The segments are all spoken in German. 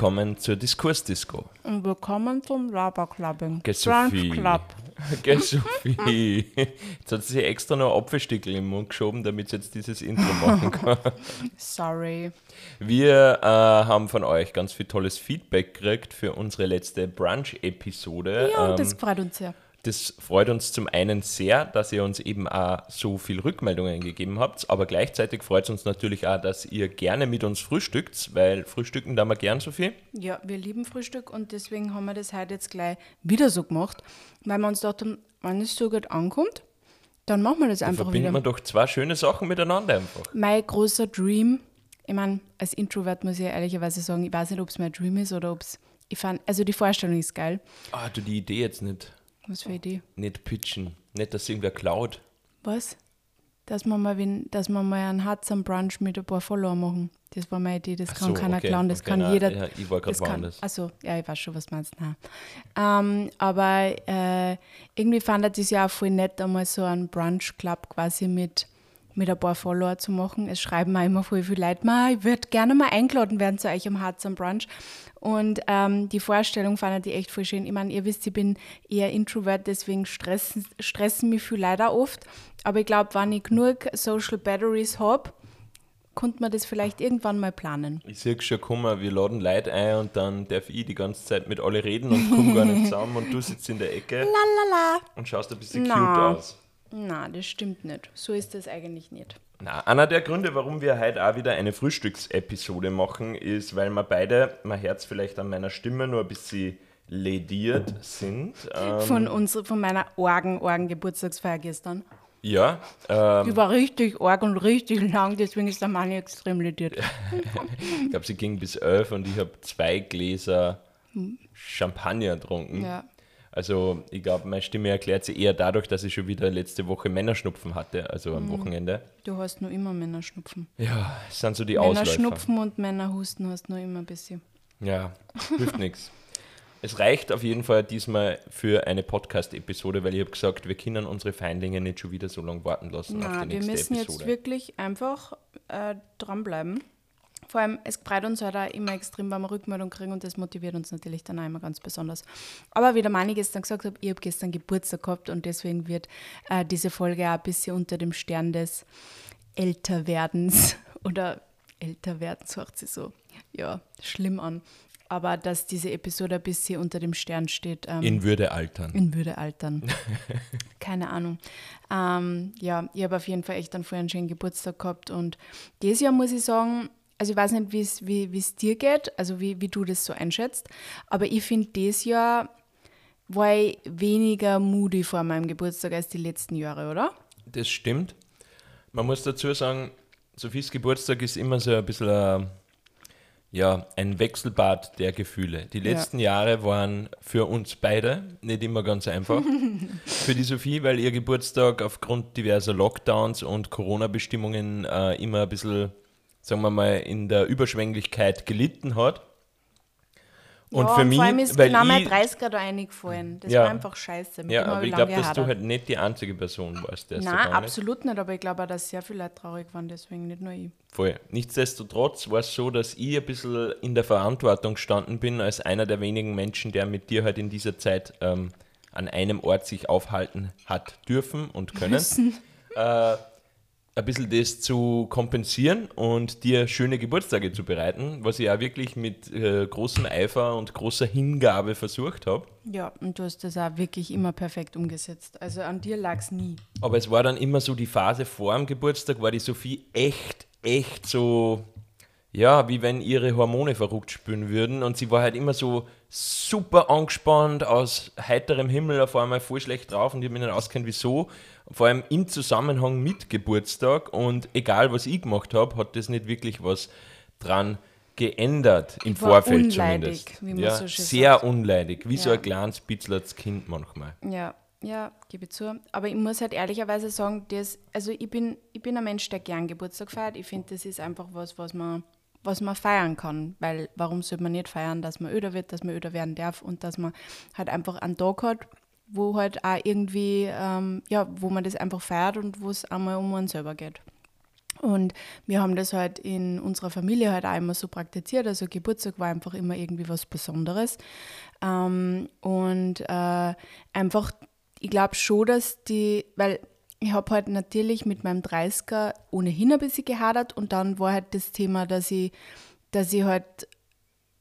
Willkommen zur Diskursdisco. Und willkommen zum Laberclubbing. Sophie. Club. Gell, Sophie? Jetzt hat sie sich extra noch Apfelstückel im Mund geschoben, damit sie jetzt dieses Intro machen kann. Sorry. Wir äh, haben von euch ganz viel tolles Feedback gekriegt für unsere letzte Brunch-Episode. Ja, und Ähm, das freut uns sehr. Das freut uns zum einen sehr, dass ihr uns eben auch so viel Rückmeldungen gegeben habt, aber gleichzeitig freut es uns natürlich auch, dass ihr gerne mit uns frühstückt, weil frühstücken da wir gern so viel. Ja, wir lieben Frühstück und deswegen haben wir das heute jetzt gleich wieder so gemacht, weil wir uns dachten, wenn es so gut ankommt, dann machen wir das einfach Verbinden wieder. wir doch zwei schöne Sachen miteinander einfach. Mein großer Dream, ich meine, als Introvert muss ich ehrlicherweise sagen, ich weiß nicht, ob es mein Dream ist oder ob es, ich fand, also die Vorstellung ist geil. Ah, du die Idee jetzt nicht, Was für eine Idee? nicht pitchen, nicht, dass irgendwer klaut. Was? Dass wir mal, wen, dass wir mal einen Hatz am Brunch mit ein paar Follower machen. Das war meine Idee, das Ach kann so, keiner okay, klauen, das okay, kann na, jeder. ja, ich war das kann- woanders. Also, ja, ich weiß schon, was du meinst. Ähm, aber äh, irgendwie fand ich das ja auch voll nett, einmal so einen Brunch-Club quasi mit, mit ein paar Follower zu machen. Es schreiben mir immer voll viele Leute, «Ma, ich würde gerne mal eingeladen werden zu euch am Harz am Brunch. Und ähm, die Vorstellung fand ich echt voll schön. Ich meine, ihr wisst, ich bin eher Introvert, deswegen stressen, stressen mich viel leider oft. Aber ich glaube, wenn ich genug Social Batteries habe, konnte man das vielleicht irgendwann mal planen. Ich sehe schon kommen, wir laden Leute ein und dann darf ich die ganze Zeit mit alle reden und komme gar nicht zusammen und du sitzt in der Ecke Lalala. und schaust ein bisschen Na. cute aus. Na, das stimmt nicht. So ist das eigentlich nicht. Na, einer der Gründe, warum wir heute auch wieder eine Frühstücksepisode machen, ist, weil wir beide, man hört es vielleicht an meiner Stimme, nur ein bisschen lediert sind. Ähm, Von, unser, von meiner Orgen, Orgen Geburtstagsfeier gestern. ja, ähm, Die war richtig arg und richtig lang, deswegen ist der Mann extrem lediert. ich glaube, sie ging bis elf und ich habe zwei Gläser Champagner getrunken. Ja. Also ich glaube, meine Stimme erklärt sich eher dadurch, dass ich schon wieder letzte Woche Männerschnupfen hatte, also Mhm. am Wochenende. Du hast nur immer Männerschnupfen. Ja, das sind so die Ausläufer. Männerschnupfen und Männerhusten hast du nur immer ein bisschen. Ja, hilft nichts. Es reicht auf jeden Fall diesmal für eine Podcast-Episode, weil ich habe gesagt, wir können unsere Feindlinge nicht schon wieder so lange warten lassen auf Na, die wir nächste müssen Episode. jetzt wirklich einfach äh, dranbleiben. Vor allem, es freut uns halt auch immer extrem, wenn wir Rückmeldung kriegen und das motiviert uns natürlich dann auch immer ganz besonders. Aber wie der Mani gestern gesagt hat, ich habe gestern Geburtstag gehabt und deswegen wird äh, diese Folge auch ein bisschen unter dem Stern des Älterwerdens oder Älterwerdens hört sie so, ja, schlimm an. Aber dass diese Episode ein bisschen unter dem Stern steht. Ähm, In Würde altern. in Würde altern. Keine Ahnung. Ähm, ja, ich habe auf jeden Fall echt einen vorher einen schönen Geburtstag gehabt und dieses Jahr muss ich sagen, also ich weiß nicht, wie's, wie es dir geht, also wie, wie du das so einschätzt, aber ich finde, dieses Jahr war ich weniger moody vor meinem Geburtstag als die letzten Jahre, oder? Das stimmt. Man muss dazu sagen, Sophies Geburtstag ist immer so ein bisschen ein, ja, ein Wechselbad der Gefühle. Die letzten Jahre waren für uns beide nicht immer ganz einfach. für die Sophie, weil ihr Geburtstag aufgrund diverser Lockdowns und Corona-Bestimmungen äh, immer ein bisschen, sagen wir mal, in der Überschwänglichkeit gelitten hat. Und ja, für mich, vor allem ist weil genau mein ich, 30er da eingefallen. Das Ja. war einfach scheiße. Ja, aber ich glaube, dass du halt nicht die einzige Person warst, Nein, nicht. absolut nicht, aber ich glaube auch, dass sehr viele Leute traurig waren, deswegen nicht nur ich. Voll. Nichtsdestotrotz war es so, dass ich ein bisschen in der Verantwortung gestanden bin, als einer der wenigen Menschen, der mit dir halt in dieser Zeit ähm, an einem Ort sich aufhalten hat dürfen und können. Äh, ein bisschen das zu kompensieren und dir schöne Geburtstage zu bereiten, was ich auch wirklich mit äh, großem Eifer und großer Hingabe versucht habe. Ja, und du hast das auch wirklich immer perfekt umgesetzt. Also an dir lag es nie. Aber es war dann immer so die Phase vor dem Geburtstag, war die Sophie echt, echt so, ja, wie wenn ihre Hormone verrückt spüren würden. Und sie war halt immer so super angespannt, aus heiterem Himmel auf einmal voll schlecht drauf und ich habe mich nicht auskennt, wieso. Vor allem im Zusammenhang mit Geburtstag und egal was ich gemacht habe, hat das nicht wirklich was dran geändert im Vorfeld unleidig, zumindest. wie man ja, so schön sehr sagt. unleidig, wie so Ja. ein kleines Bitzlerts Kind manchmal. Ja, ja, gebe ich zu. Aber ich muss halt ehrlicherweise sagen, das, also ich bin, ich bin ein Mensch, der gern Geburtstag feiert. Ich finde, das ist einfach was, was man, was man feiern kann. Weil warum sollte man nicht feiern, dass man öder wird, dass man öder werden darf und dass man halt einfach einen Tag hat, wo halt auch irgendwie, ähm, ja, wo man das einfach feiert und wo es einmal um einen selber geht. Und wir haben das halt in unserer Familie halt auch immer so praktiziert. Also Geburtstag war einfach immer irgendwie was Besonderes. Ähm, und äh, einfach, ich glaube schon, dass die, weil ich habe halt natürlich mit meinem 30er ohnehin ein bisschen gehadert und dann war halt das Thema, dass ich, dass ich halt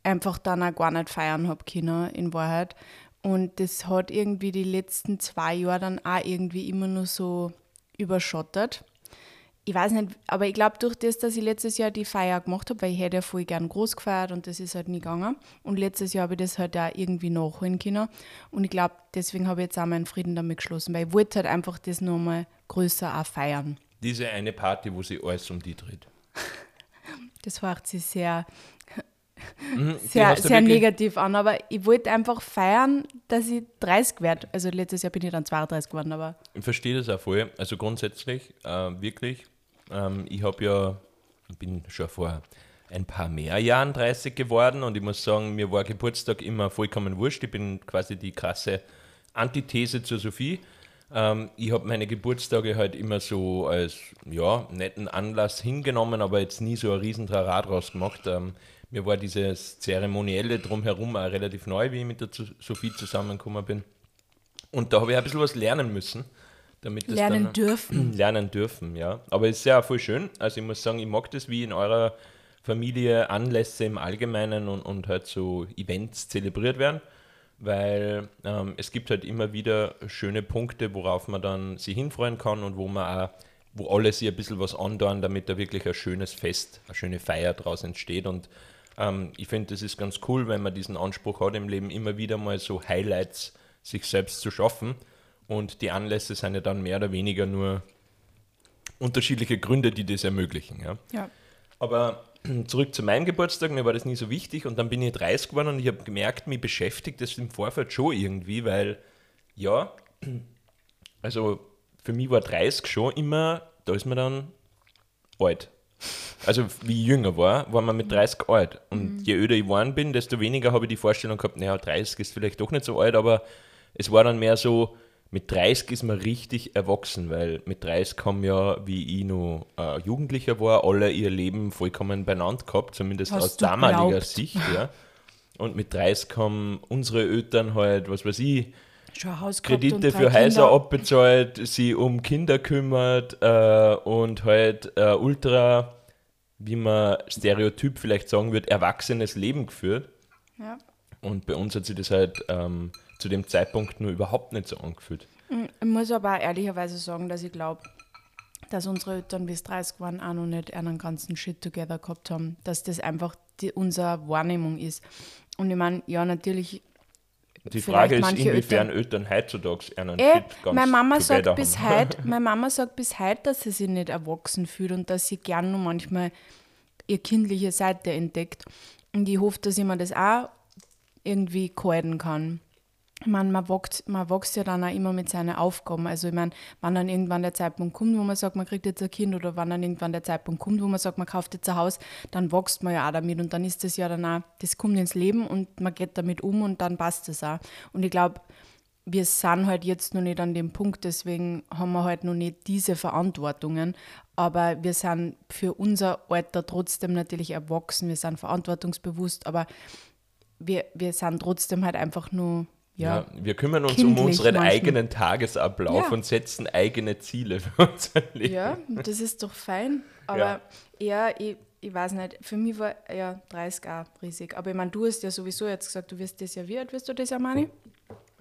einfach dann auch gar nicht feiern habe können, in Wahrheit. Und das hat irgendwie die letzten zwei Jahre dann auch irgendwie immer nur so überschottet ich weiß nicht, aber ich glaube, durch das, dass ich letztes Jahr die Feier gemacht habe, weil ich hätte ja voll gern groß gefeiert und das ist halt nie gegangen. Und letztes Jahr habe ich das halt auch irgendwie nachholen können. Und ich glaube, deswegen habe ich jetzt auch meinen Frieden damit geschlossen, weil ich wollte halt einfach das nochmal größer auch feiern. Diese eine Party, wo sie alles um die dreht. das hört sich sehr, mhm, sehr, sehr negativ an, aber ich wollte einfach feiern, dass ich 30 werde. Also letztes Jahr bin ich dann 32 geworden, aber. Ich verstehe das auch voll. Also grundsätzlich, äh, wirklich, ähm, ich habe ja, bin schon vor ein paar mehr Jahren 30 geworden und ich muss sagen, mir war Geburtstag immer vollkommen wurscht. Ich bin quasi die krasse Antithese zur Sophie. Ähm, ich habe meine Geburtstage halt immer so als ja, netten Anlass hingenommen, aber jetzt nie so ein Riesentrara draus gemacht. Ähm, mir war dieses Zeremonielle drumherum auch relativ neu, wie ich mit der Sophie zusammengekommen bin. Und da habe ich ein bisschen was lernen müssen. Damit lernen dann, dürfen. Lernen dürfen, ja. Aber es ist ja voll schön. Also ich muss sagen, ich mag das, wie in eurer Familie Anlässe im Allgemeinen und, und halt so Events zelebriert werden, weil ähm, es gibt halt immer wieder schöne Punkte, worauf man dann sich hinfreuen kann und wo man auch, wo alle sich ein bisschen was andauern, damit da wirklich ein schönes Fest, eine schöne Feier draus entsteht und ähm, ich finde, das ist ganz cool, wenn man diesen Anspruch hat, im Leben immer wieder mal so Highlights sich selbst zu schaffen und die Anlässe sind ja dann mehr oder weniger nur unterschiedliche Gründe, die das ermöglichen. Ja. ja. Aber zurück zu meinem Geburtstag, mir war das nie so wichtig und dann bin ich 30 geworden und ich habe gemerkt, mich beschäftigt das im Vorfeld schon irgendwie, weil ja, also für mich war 30 schon immer, da ist man dann alt. Also wie ich jünger war, war man mit 30 alt. Und mhm. je öder ich geworden bin, desto weniger habe ich die Vorstellung gehabt, naja, 30 ist vielleicht doch nicht so alt, aber es war dann mehr so, mit 30 ist man richtig erwachsen, weil mit 30 haben ja, wie ich noch äh, Jugendlicher war, alle ihr Leben vollkommen beieinander gehabt, zumindest Hast aus damaliger glaubt? Sicht. Ja. Und mit 30 haben unsere Eltern halt, was weiß ich, Kredite für Häuser Kinder. abbezahlt, sie um Kinder kümmert äh, und halt äh, ultra, wie man stereotyp vielleicht sagen würde, erwachsenes Leben geführt. Ja. Und bei uns hat sich das halt ähm, zu dem Zeitpunkt nur überhaupt nicht so angefühlt. Mm, ich muss aber ehrlicherweise sagen, dass ich glaube, dass unsere Eltern bis 30 waren auch noch nicht einen ganzen Shit together gehabt haben, dass das einfach die, unsere Wahrnehmung ist. Und ich meine, ja, natürlich. Die Frage ist, inwiefern Eltern, Eltern heutzutage einen Shit ganz meine Mama sagt bis heute, Meine Mama sagt bis heute, dass sie sich nicht erwachsen fühlt und dass sie gern nur manchmal ihre kindliche Seite entdeckt. Und ich hoffe, dass ich mir das auch irgendwie gehalten kann meine, man wächst, man wächst ja dann auch immer mit seinen Aufgaben. Also ich meine, wann dann irgendwann der Zeitpunkt kommt, wo man sagt, man kriegt jetzt ein Kind oder wann dann irgendwann der Zeitpunkt kommt, wo man sagt, man kauft jetzt ein Haus, dann wächst man ja auch damit und dann ist das ja dann auch, das kommt ins Leben und man geht damit um und dann passt es auch. Und ich glaube, wir sind halt jetzt noch nicht an dem Punkt, deswegen haben wir halt noch nicht diese Verantwortungen. Aber wir sind für unser Alter trotzdem natürlich erwachsen, wir sind verantwortungsbewusst, aber wir, wir sind trotzdem halt einfach nur ja, ja, wir kümmern uns um unseren manchmal. eigenen Tagesablauf ja. und setzen eigene Ziele für unser Leben. Ja, das ist doch fein. Aber ja, ich, ich weiß nicht, für mich war ja 30 auch riesig. Aber ich meine, du hast ja sowieso jetzt gesagt, du wirst das ja, wie alt wirst du das ja, Mani?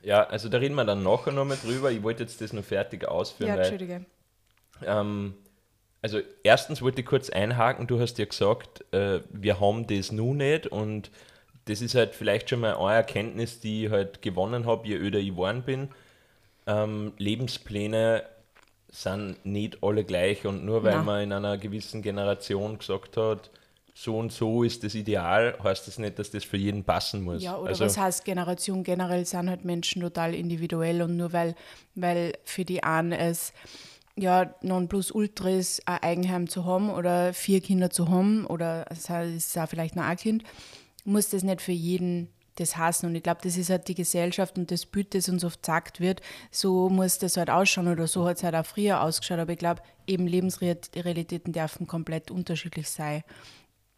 Ja, also da reden wir dann nachher noch mal drüber. Ich wollte jetzt das noch fertig ausführen. Ja, Entschuldige. Weil, ähm, also erstens wollte ich kurz einhaken, du hast ja gesagt, äh, wir haben das nun nicht und das ist halt vielleicht schon mal eine Erkenntnis, die ich halt gewonnen habe, je öder ich geworden bin. Ähm, Lebenspläne sind nicht alle gleich und nur weil Nein. man in einer gewissen Generation gesagt hat, so und so ist das Ideal, heißt das nicht, dass das für jeden passen muss. Ja, oder also, was heißt Generation? Generell sind halt Menschen total individuell und nur weil, weil für die einen es ja, Nonplusultra ist, ein Eigenheim zu haben oder vier Kinder zu haben oder es ist auch vielleicht noch ein Kind, muss das nicht für jeden das hassen. Und ich glaube, das ist halt die Gesellschaft und das Bild, das uns oft gesagt wird, so muss das halt ausschauen oder so hat es halt auch früher ausgeschaut. Aber ich glaube, eben Lebensrealitäten dürfen komplett unterschiedlich sein.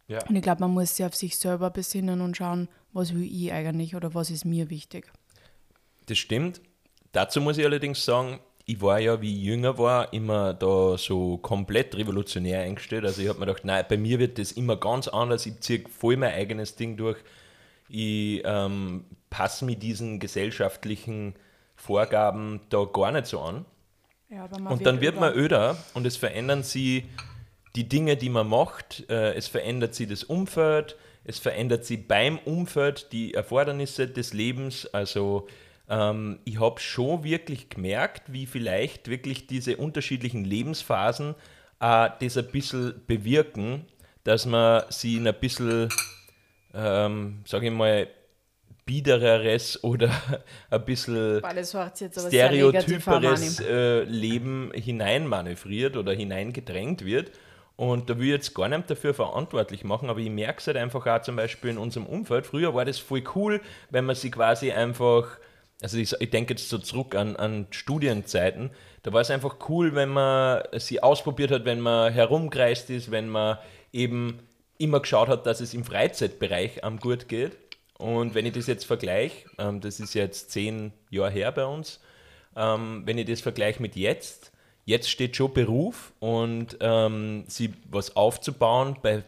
Ja. Und ich glaube, man muss sich auf sich selber besinnen und schauen, was will ich eigentlich oder was ist mir wichtig. Das stimmt. Dazu muss ich allerdings sagen, ich war ja, wie ich jünger war, immer da so komplett revolutionär eingestellt. Also ich habe mir gedacht, nein, bei mir wird das immer ganz anders. Ich ziehe voll mein eigenes Ding durch. Ich ähm, passe mich diesen gesellschaftlichen Vorgaben da gar nicht so an. Ja, und dann wird man öder und es verändern sich die Dinge, die man macht. Äh, es verändert sich das Umfeld. Es verändert sich beim Umfeld die Erfordernisse des Lebens. Also ähm, ich habe schon wirklich gemerkt, wie vielleicht wirklich diese unterschiedlichen Lebensphasen äh, das ein bisschen bewirken, dass man sie in ein bisschen, ähm, sage ich mal, biedereres oder ein bisschen stereotyperes äh, Leben hineinmanövriert oder hineingedrängt wird. Und da will ich jetzt gar nicht dafür verantwortlich machen, aber ich merke es halt einfach auch zum Beispiel in unserem Umfeld. Früher war das voll cool, wenn man sich quasi einfach also ich, ich denke jetzt so zurück an, an Studienzeiten, da war es einfach cool, wenn man sie ausprobiert hat, wenn man herumgereist ist, wenn man eben immer geschaut hat, dass es im Freizeitbereich am gut geht. Und wenn ich das jetzt vergleiche, ähm, das ist jetzt zehn Jahre her bei uns, ähm, wenn ich das vergleiche mit jetzt, jetzt steht schon Beruf und ähm, sie was aufzubauen bei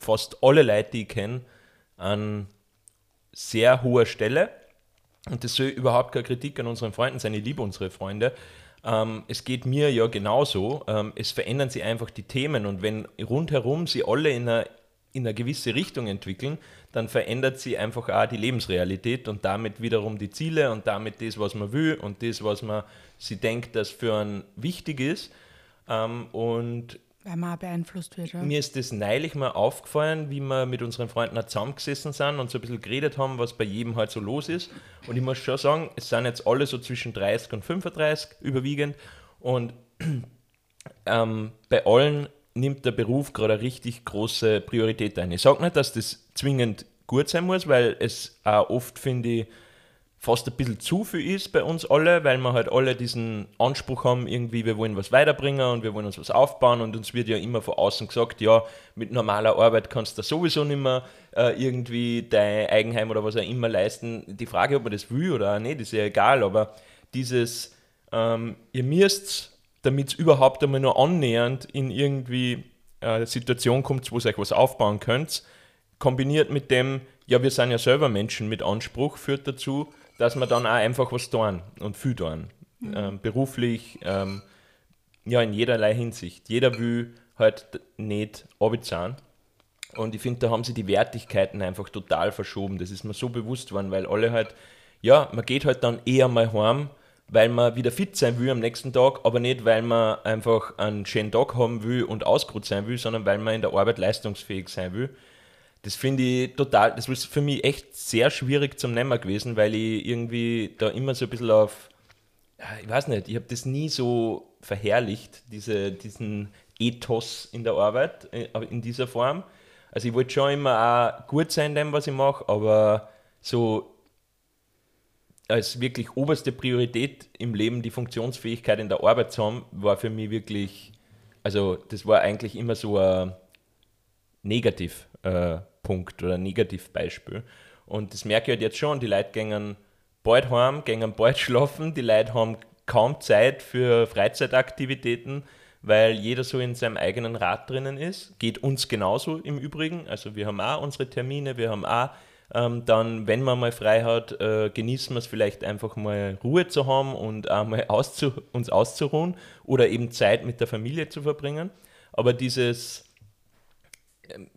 fast alle Leute, die ich kenne, an sehr hoher Stelle und das soll überhaupt keine Kritik an unseren Freunden sein, ich liebe unsere Freunde. Ähm, es geht mir ja genauso. Ähm, es verändern sich einfach die Themen und wenn rundherum sie alle in eine, in eine gewisse Richtung entwickeln, dann verändert sie einfach auch die Lebensrealität und damit wiederum die Ziele und damit das, was man will und das, was man sie denkt, dass für einen wichtig ist. Ähm, und weil man auch beeinflusst wird. Ja. Mir ist das neulich mal aufgefallen, wie wir mit unseren Freunden zusammengesessen sind und so ein bisschen geredet haben, was bei jedem halt so los ist. Und ich muss schon sagen, es sind jetzt alle so zwischen 30 und 35 überwiegend. Und ähm, bei allen nimmt der Beruf gerade eine richtig große Priorität ein. Ich sage nicht, dass das zwingend gut sein muss, weil es auch oft, finde ich, fast ein bisschen zu viel ist bei uns alle, weil wir halt alle diesen Anspruch haben, irgendwie, wir wollen was weiterbringen und wir wollen uns was aufbauen und uns wird ja immer von außen gesagt, ja, mit normaler Arbeit kannst du sowieso nicht mehr äh, irgendwie dein Eigenheim oder was auch immer leisten. Die Frage, ob man das will oder nicht, ist ja egal, aber dieses, ähm, ihr müsst, damit es überhaupt einmal nur annähernd in irgendwie eine Situation kommt, wo ihr euch was aufbauen könnt, kombiniert mit dem, ja, wir sind ja selber Menschen mit Anspruch, führt dazu, dass wir dann auch einfach was tun und viel tun. Mhm. Ähm, beruflich, ähm, ja, in jederlei Hinsicht. Jeder will halt nicht abzahlen. Und ich finde, da haben sie die Wertigkeiten einfach total verschoben. Das ist mir so bewusst worden, weil alle halt, ja, man geht halt dann eher mal heim, weil man wieder fit sein will am nächsten Tag, aber nicht, weil man einfach einen schönen Tag haben will und ausgeruht sein will, sondern weil man in der Arbeit leistungsfähig sein will das finde ich total, das ist für mich echt sehr schwierig zum Nehmen gewesen, weil ich irgendwie da immer so ein bisschen auf, ich weiß nicht, ich habe das nie so verherrlicht, diese, diesen Ethos in der Arbeit, äh, in dieser Form. Also ich wollte schon immer auch gut sein in dem, was ich mache, aber so als wirklich oberste Priorität im Leben die Funktionsfähigkeit in der Arbeit zu haben, war für mich wirklich, also das war eigentlich immer so ein negativ. Äh, Punkt oder Negativbeispiel. Und das merke ich halt jetzt schon, die Leute gehen bald heim, gehen bald schlafen, die Leute haben kaum Zeit für Freizeitaktivitäten, weil jeder so in seinem eigenen Rad drinnen ist. Geht uns genauso im Übrigen. Also wir haben auch unsere Termine, wir haben auch ähm, dann, wenn man mal frei hat, äh, genießen wir es vielleicht einfach mal Ruhe zu haben und auch mal auszu uns auszuruhen oder eben Zeit mit der Familie zu verbringen. Aber dieses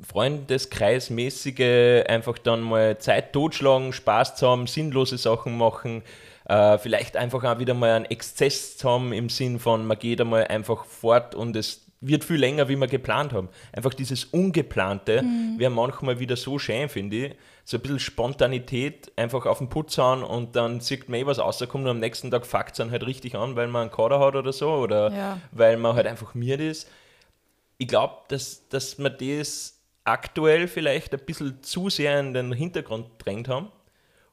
Freundeskreismäßige einfach dann mal Zeit totschlagen, Spaß zu haben, sinnlose Sachen machen, äh, vielleicht einfach auch wieder mal einen Exzess zu haben im Sinn von, man geht einmal einfach fort und es wird viel länger, wie wir geplant haben. Einfach dieses Ungeplante mhm. wäre manchmal wieder so schön, finde ich. So ein bisschen Spontanität, einfach auf den Putz hauen und dann sieht man eh was rauskommt und am nächsten Tag fuckt es dann halt richtig an, weil man einen Kader hat oder so oder ja. weil man halt einfach miert ist ich glaube, dass, dass wir das aktuell vielleicht ein bisschen zu sehr in den Hintergrund drängt haben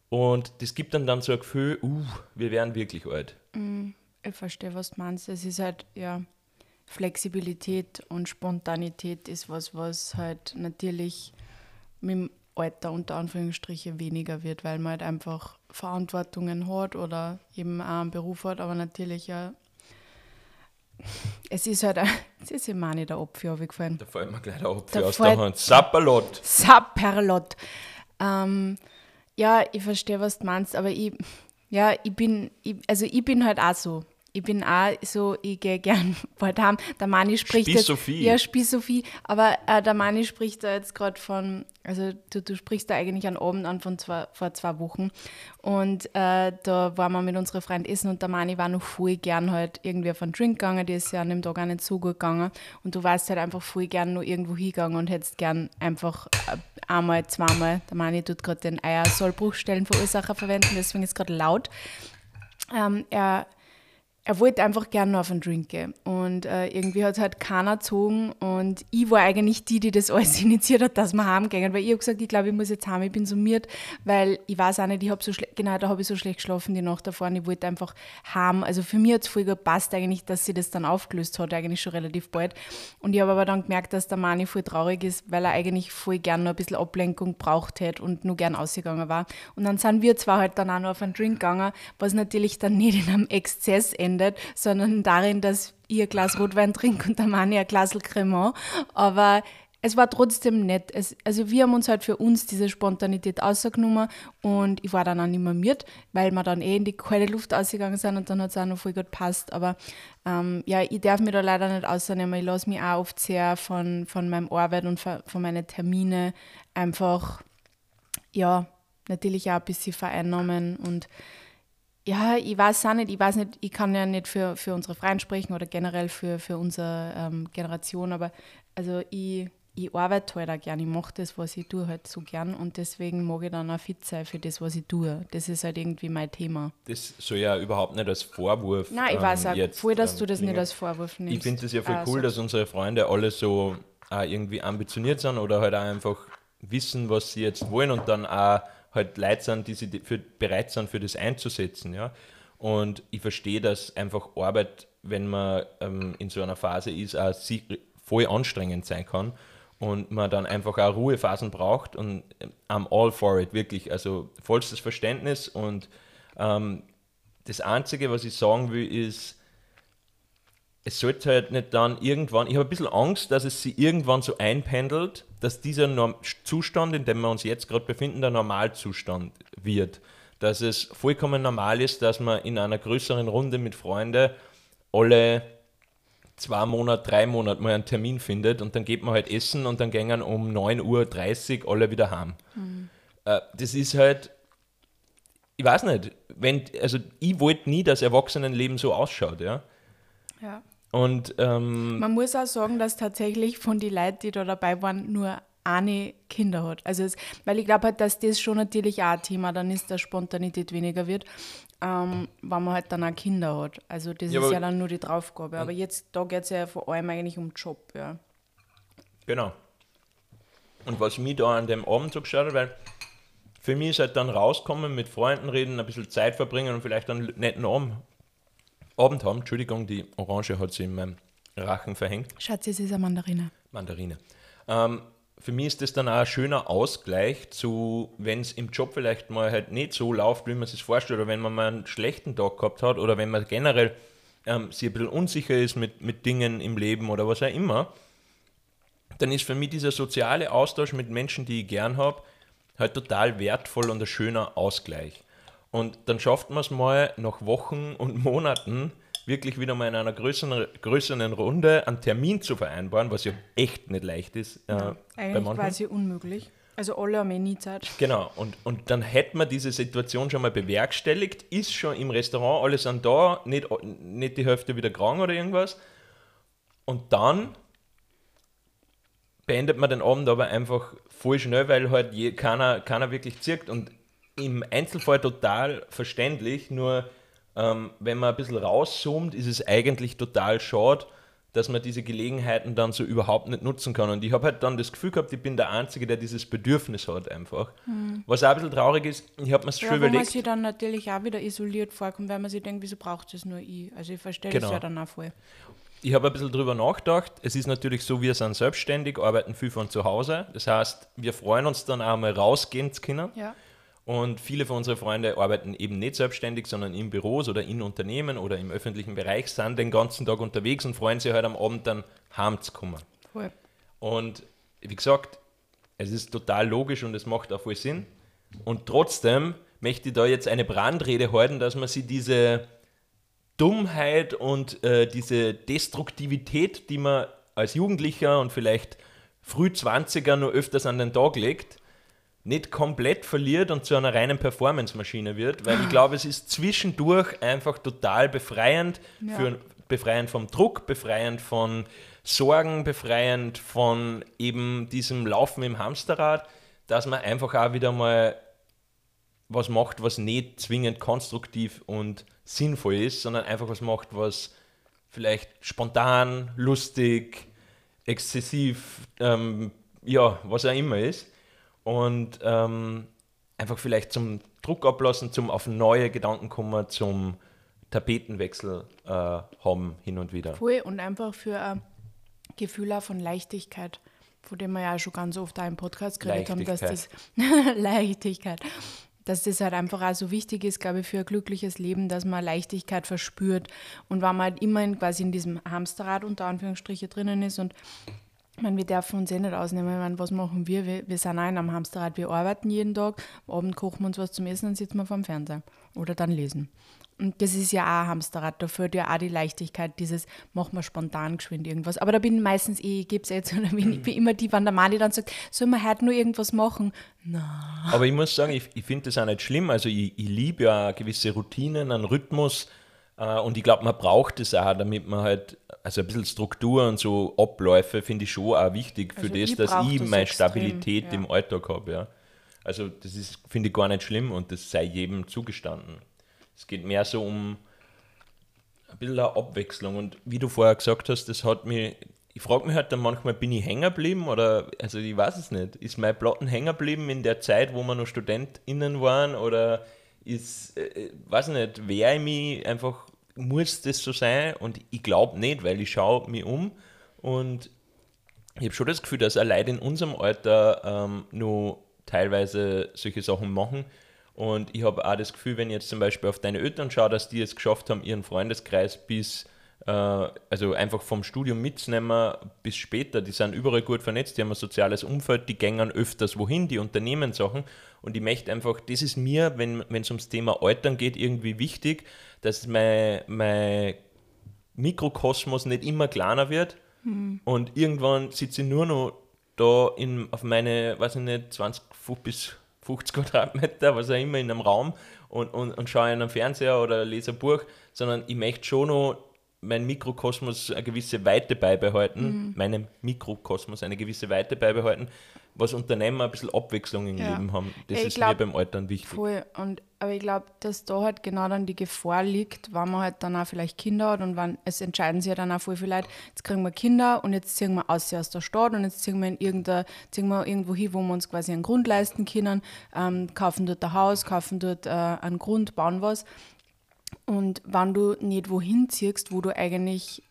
Und das gibt dann dann so ein Gefühl, uh, wir werden wirklich alt. Ich verstehe, was du meinst. Es ist halt, ja, Flexibilität und Spontanität ist was, was halt natürlich mit dem Alter unter Anführungsstriche weniger wird, weil man halt einfach Verantwortungen hat oder eben auch einen Beruf hat, aber natürlich ja. Es ist halt, es ist immer auch nicht der Opfer aufgefallen. Da fällt mir gleich der Opfer Da aus der Hand. Sapperlot. Sapperlot. Ähm, ja, ich verstehe, was du meinst, aber ich, ja, ich bin, ich, also ich bin halt auch so. Ich bin auch so, ich gehe gern bald heim. Der Mani spricht Spieß jetzt, Sophie. Ja, Spieß Sophie. Aber äh, der Mani spricht da jetzt gerade von, also du, du sprichst da eigentlich einen Abend an von zwei, vor zwei Wochen. Und äh, da waren wir mit unseren Freunden essen und der Mani war noch voll gern halt irgendwie auf einen Drink gegangen, die ist ja an dem Tag auch nicht so gut gegangen. Und du warst halt einfach voll gern nur irgendwo hingegangen und hättest gern einfach äh, einmal, zweimal, der Mani tut gerade den Eier-Sollbruchstellenverursacher verwenden, deswegen ist es gerade laut. Ähm, er er wollte einfach gerne noch auf einen Drink gehen. Und äh, irgendwie hat es halt keiner gezogen. Und ich war eigentlich die, die das alles initiiert hat, dass wir heimgehen. Weil ich habe gesagt, ich glaube, ich muss jetzt heim, ich bin summiert, weil ich weiß auch nicht, ich habe so schlecht, genau, da habe ich so schlecht geschlafen die Nacht davor und ich wollte einfach heim. Also für mich hat es voll gepasst eigentlich, dass sie das dann aufgelöst hat, eigentlich schon relativ bald. Und ich habe aber dann gemerkt, dass der Mani voll traurig ist, weil er eigentlich voll gern noch ein bisschen Ablenkung braucht hätte und nur gern ausgegangen war. Und dann sind wir zwar halt dann auch noch auf einen Drink gegangen, was natürlich dann nicht in einem Exzess endet, sondern darin, dass ich ein Glas Rotwein trinke und der Mani ein Glas Cremant. Aber es war trotzdem nett. Es, also wir haben uns halt für uns diese Spontanität ausgenommen und ich war dann auch nicht mehr mit, weil wir dann eh in die kalte Luft ausgegangen sind und dann hat es auch noch voll gut gepasst. Aber ähm, ja, ich darf mich da leider nicht ausnehmen. Ich lasse mich auch oft sehr von, von meinem Arbeit und von, von meinen Terminen einfach, ja, natürlich auch ein bisschen vereinnahmen und ja, ich weiß auch nicht, ich weiß nicht, ich kann ja nicht für, für unsere Freien sprechen oder generell für, für unsere ähm, Generation, aber also ich, ich arbeite halt auch gern, ich mache das, was ich tue, halt so gern und deswegen mag ich dann auch fit sein für das, was ich tue. Das ist halt irgendwie mein Thema. Das soll ja überhaupt nicht als Vorwurf. Nein, ich ähm, weiß auch jetzt, voll, dass ähm, du das nicht als Vorwurf nimmst. Ich finde es ja voll Ah, cool, so. dass unsere Freunde alle so auch irgendwie ambitioniert sind oder halt auch einfach wissen, was sie jetzt wollen und dann auch halt Leute sind, die sich für, bereit sind, für das einzusetzen. Ja? Und ich verstehe, dass einfach Arbeit, wenn man ähm, in so einer Phase ist, auch voll anstrengend sein kann und man dann einfach auch Ruhephasen braucht und ähm, I'm all for it, wirklich. Also vollstes Verständnis und ähm, das Einzige, was ich sagen will, ist, es sollte halt nicht dann irgendwann, ich habe ein bisschen Angst, dass es sich irgendwann so einpendelt, dass dieser Norm Zustand, in dem wir uns jetzt gerade befinden, der Normalzustand wird. Dass es vollkommen normal ist, dass man in einer größeren Runde mit Freunden alle zwei Monate, drei Monate mal einen Termin findet und dann geht man halt essen und dann gehen um 9.30 Uhr alle wieder heim. Äh, das ist halt, ich weiß nicht, wenn, also ich wollte nie, dass Erwachsenenleben so ausschaut, ja. Ja. Und ähm, Man muss auch sagen, dass tatsächlich von den Leuten, die da dabei waren, nur eine Kinder hat. Also es, weil ich glaube halt, dass das schon natürlich auch ein Thema dann ist, dass Spontanität weniger wird, ähm, wenn man halt dann auch Kinder hat. Also das Ja, ist ja dann nur die Draufgabe. Aber jetzt, da geht es ja vor allem eigentlich um Job, ja. Genau. Und was mich da an dem Abend so geschaut hat, weil für mich ist halt dann rauskommen, mit Freunden reden, ein bisschen Zeit verbringen und vielleicht einen netten Abend, Abend haben. Entschuldigung, die Orange hat sie in meinem Rachen verhängt. Schatz, es ist eine Mandarine. Mandarine. Ähm, für mich ist das dann auch ein schöner Ausgleich zu, wenn es im Job vielleicht mal halt nicht so läuft, wie man sich vorstellt, oder wenn man mal einen schlechten Tag gehabt hat, oder wenn man generell ähm, sich ein bisschen unsicher ist mit, mit Dingen im Leben oder was auch immer, dann ist für mich dieser soziale Austausch mit Menschen, die ich gern habe, halt total wertvoll und ein schöner Ausgleich. Und dann schafft man es mal nach Wochen und Monaten wirklich wieder mal in einer größeren, größeren Runde einen Termin zu vereinbaren, was ja echt nicht leicht ist. Äh, bei Eigentlich manchen. quasi unmöglich. Also alle haben eh nie Zeit. Genau, und, und dann hätte man diese Situation schon mal bewerkstelligt, ist schon im Restaurant, alle sind da, nicht, nicht die Hälfte wieder krank oder irgendwas. Und dann beendet man den Abend aber einfach voll schnell, weil halt je, keiner, keiner wirklich zirkt. Und im Einzelfall total verständlich, nur ähm, wenn man ein bisschen rauszoomt, ist es eigentlich total schade, dass man diese Gelegenheiten dann so überhaupt nicht nutzen kann. Und ich habe halt dann das Gefühl gehabt, ich bin der Einzige, der dieses Bedürfnis hat einfach. Mhm. Was auch ein bisschen traurig ist, ich habe mir es ja, schon überlegt. man sich dann natürlich auch wieder isoliert vorkommt, weil man sich denkt, wieso braucht es nur ich? Also ich verstehe genau. das ja dann auch voll. Ich habe ein bisschen drüber nachgedacht. Es ist natürlich so, wir sind selbstständig, arbeiten viel von zu Hause. Das heißt, wir freuen uns dann auch mal rausgehen zu können. Ja. Und viele von unseren Freunden arbeiten eben nicht selbstständig, sondern in Büros oder in Unternehmen oder im öffentlichen Bereich, sind den ganzen Tag unterwegs und freuen sich halt am Abend dann heimzukommen. Voll. Und wie gesagt, es ist total logisch und es macht auch voll Sinn. Und trotzdem möchte ich da jetzt eine Brandrede halten, dass man sich diese Dummheit und äh, diese Destruktivität, die man als Jugendlicher und vielleicht früh 20er nur öfters an den Tag legt, nicht komplett verliert und zu einer reinen Performance-Maschine wird, weil ich glaube, es ist zwischendurch einfach total befreiend, ja. für, befreiend vom Druck, befreiend von Sorgen, befreiend von eben diesem Laufen im Hamsterrad, dass man einfach auch wieder mal was macht, was nicht zwingend konstruktiv und sinnvoll ist, sondern einfach was macht, was vielleicht spontan, lustig, exzessiv, ähm, ja, was auch immer ist und ähm, einfach vielleicht zum Druck ablassen, zum auf neue Gedanken kommen, zum Tapetenwechsel äh, haben hin und wieder. Voll. Und einfach für ein Gefühl von Leichtigkeit, von dem wir ja schon ganz oft auch im Podcast geredet haben, dass das Leichtigkeit, dass das halt einfach auch so wichtig ist, glaube ich, für ein glückliches Leben, dass man Leichtigkeit verspürt. Und wenn man halt immer in, quasi in diesem Hamsterrad unter Anführungsstriche drinnen ist und ich meine, wir dürfen uns eh nicht ausnehmen. Ich meine, was machen wir? wir? Wir sind auch in einem Hamsterrad. Wir arbeiten jeden Tag, am Abend kochen wir uns was zum Essen und sitzen wir vorm Fernseher oder dann lesen. Und das ist ja auch ein Hamsterrad, da führt ja auch die Leichtigkeit, dieses machen wir spontan geschwind irgendwas. Aber da bin ich meistens eh, ich gebe es jetzt, oder bin, ich bin immer die, wenn der Mali dann sagt, soll man heute nur irgendwas machen? Na. Aber ich muss sagen, ich, ich finde das auch nicht schlimm. Also ich, ich liebe ja gewisse Routinen, einen Rhythmus. Äh, und ich glaube, man braucht es auch, damit man halt also ein bisschen Struktur und so Abläufe finde ich schon auch wichtig für also das, dass ich das meine extrem, Stabilität ja. im Alltag habe. Ja. Also das ist, finde ich gar nicht schlimm und das sei jedem zugestanden. Es geht mehr so um ein bisschen eine Abwechslung und wie du vorher gesagt hast, das hat mich, ich frage mich halt dann manchmal, bin ich hängen geblieben oder, also ich weiß es nicht, ist mein Platten hängen geblieben in der Zeit, wo wir noch StudentInnen waren oder ist, äh, äh weiß nicht, wäre ich mich einfach muss das so sein und ich glaube nicht, weil ich schaue mich um und ich habe schon das Gefühl, dass allein in unserem Alter ähm, nur teilweise solche Sachen machen. Und ich habe auch das Gefühl, wenn ich jetzt zum Beispiel auf deine Eltern schaue, dass die es geschafft haben, ihren Freundeskreis bis, also einfach vom Studium mitzunehmen bis später. Die sind überall gut vernetzt, die haben ein soziales Umfeld, die gängen öfters wohin, die unternehmen Sachen. Und ich möchte einfach, das ist mir, wenn es ums Thema Altern geht, irgendwie wichtig, dass mein, mein Mikrokosmos nicht immer kleiner wird mhm. und irgendwann sitze ich nur noch da in, auf meine, weiß ich nicht, 20 bis 50 Quadratmeter, was auch immer, in einem Raum und, und, und schaue in einem Fernseher oder lese ein Buch, sondern ich möchte schon noch meinen Mikrokosmos eine gewisse Weite beibehalten, mhm. meinem Mikrokosmos eine gewisse Weite beibehalten, was Unternehmer ein bisschen Abwechslung im ja. Leben haben. Das ich ist glaub, mir beim Altern wichtig. Voll. Und, aber ich glaube, dass da halt genau dann die Gefahr liegt, wenn man halt dann auch vielleicht Kinder hat und wann es entscheiden sich ja dann auch voll viele Leute, jetzt kriegen wir Kinder und jetzt ziehen wir aus, aus der Stadt und jetzt ziehen wir, in irgendein, ziehen wir irgendwo hin, wo wir uns quasi einen Grund leisten können, ähm, kaufen dort ein Haus, kaufen dort äh, einen Grund, bauen was. Und wenn du nicht wohin ziehst, wo du eigentlich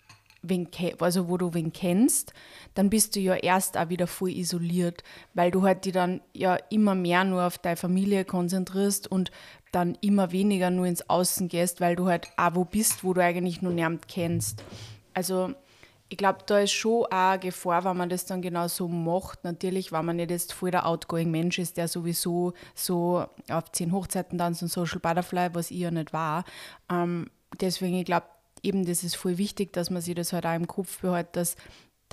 wen, also wo du wen kennst, dann bist du ja erst auch wieder voll isoliert, weil du halt die dann ja immer mehr nur auf deine Familie konzentrierst und dann immer weniger nur ins Außen gehst, weil du halt auch wo bist, wo du eigentlich nur niemand kennst. Also ich glaube, da ist schon auch eine Gefahr, wenn man das dann genau so macht. Natürlich, wenn man nicht jetzt voll der outgoing Mensch ist, der sowieso so auf zehn Hochzeiten tanzt und Social Butterfly, was ich ja nicht war. Ähm, deswegen, ich glaube, eben das ist voll wichtig, dass man sich das halt auch im Kopf behält, dass,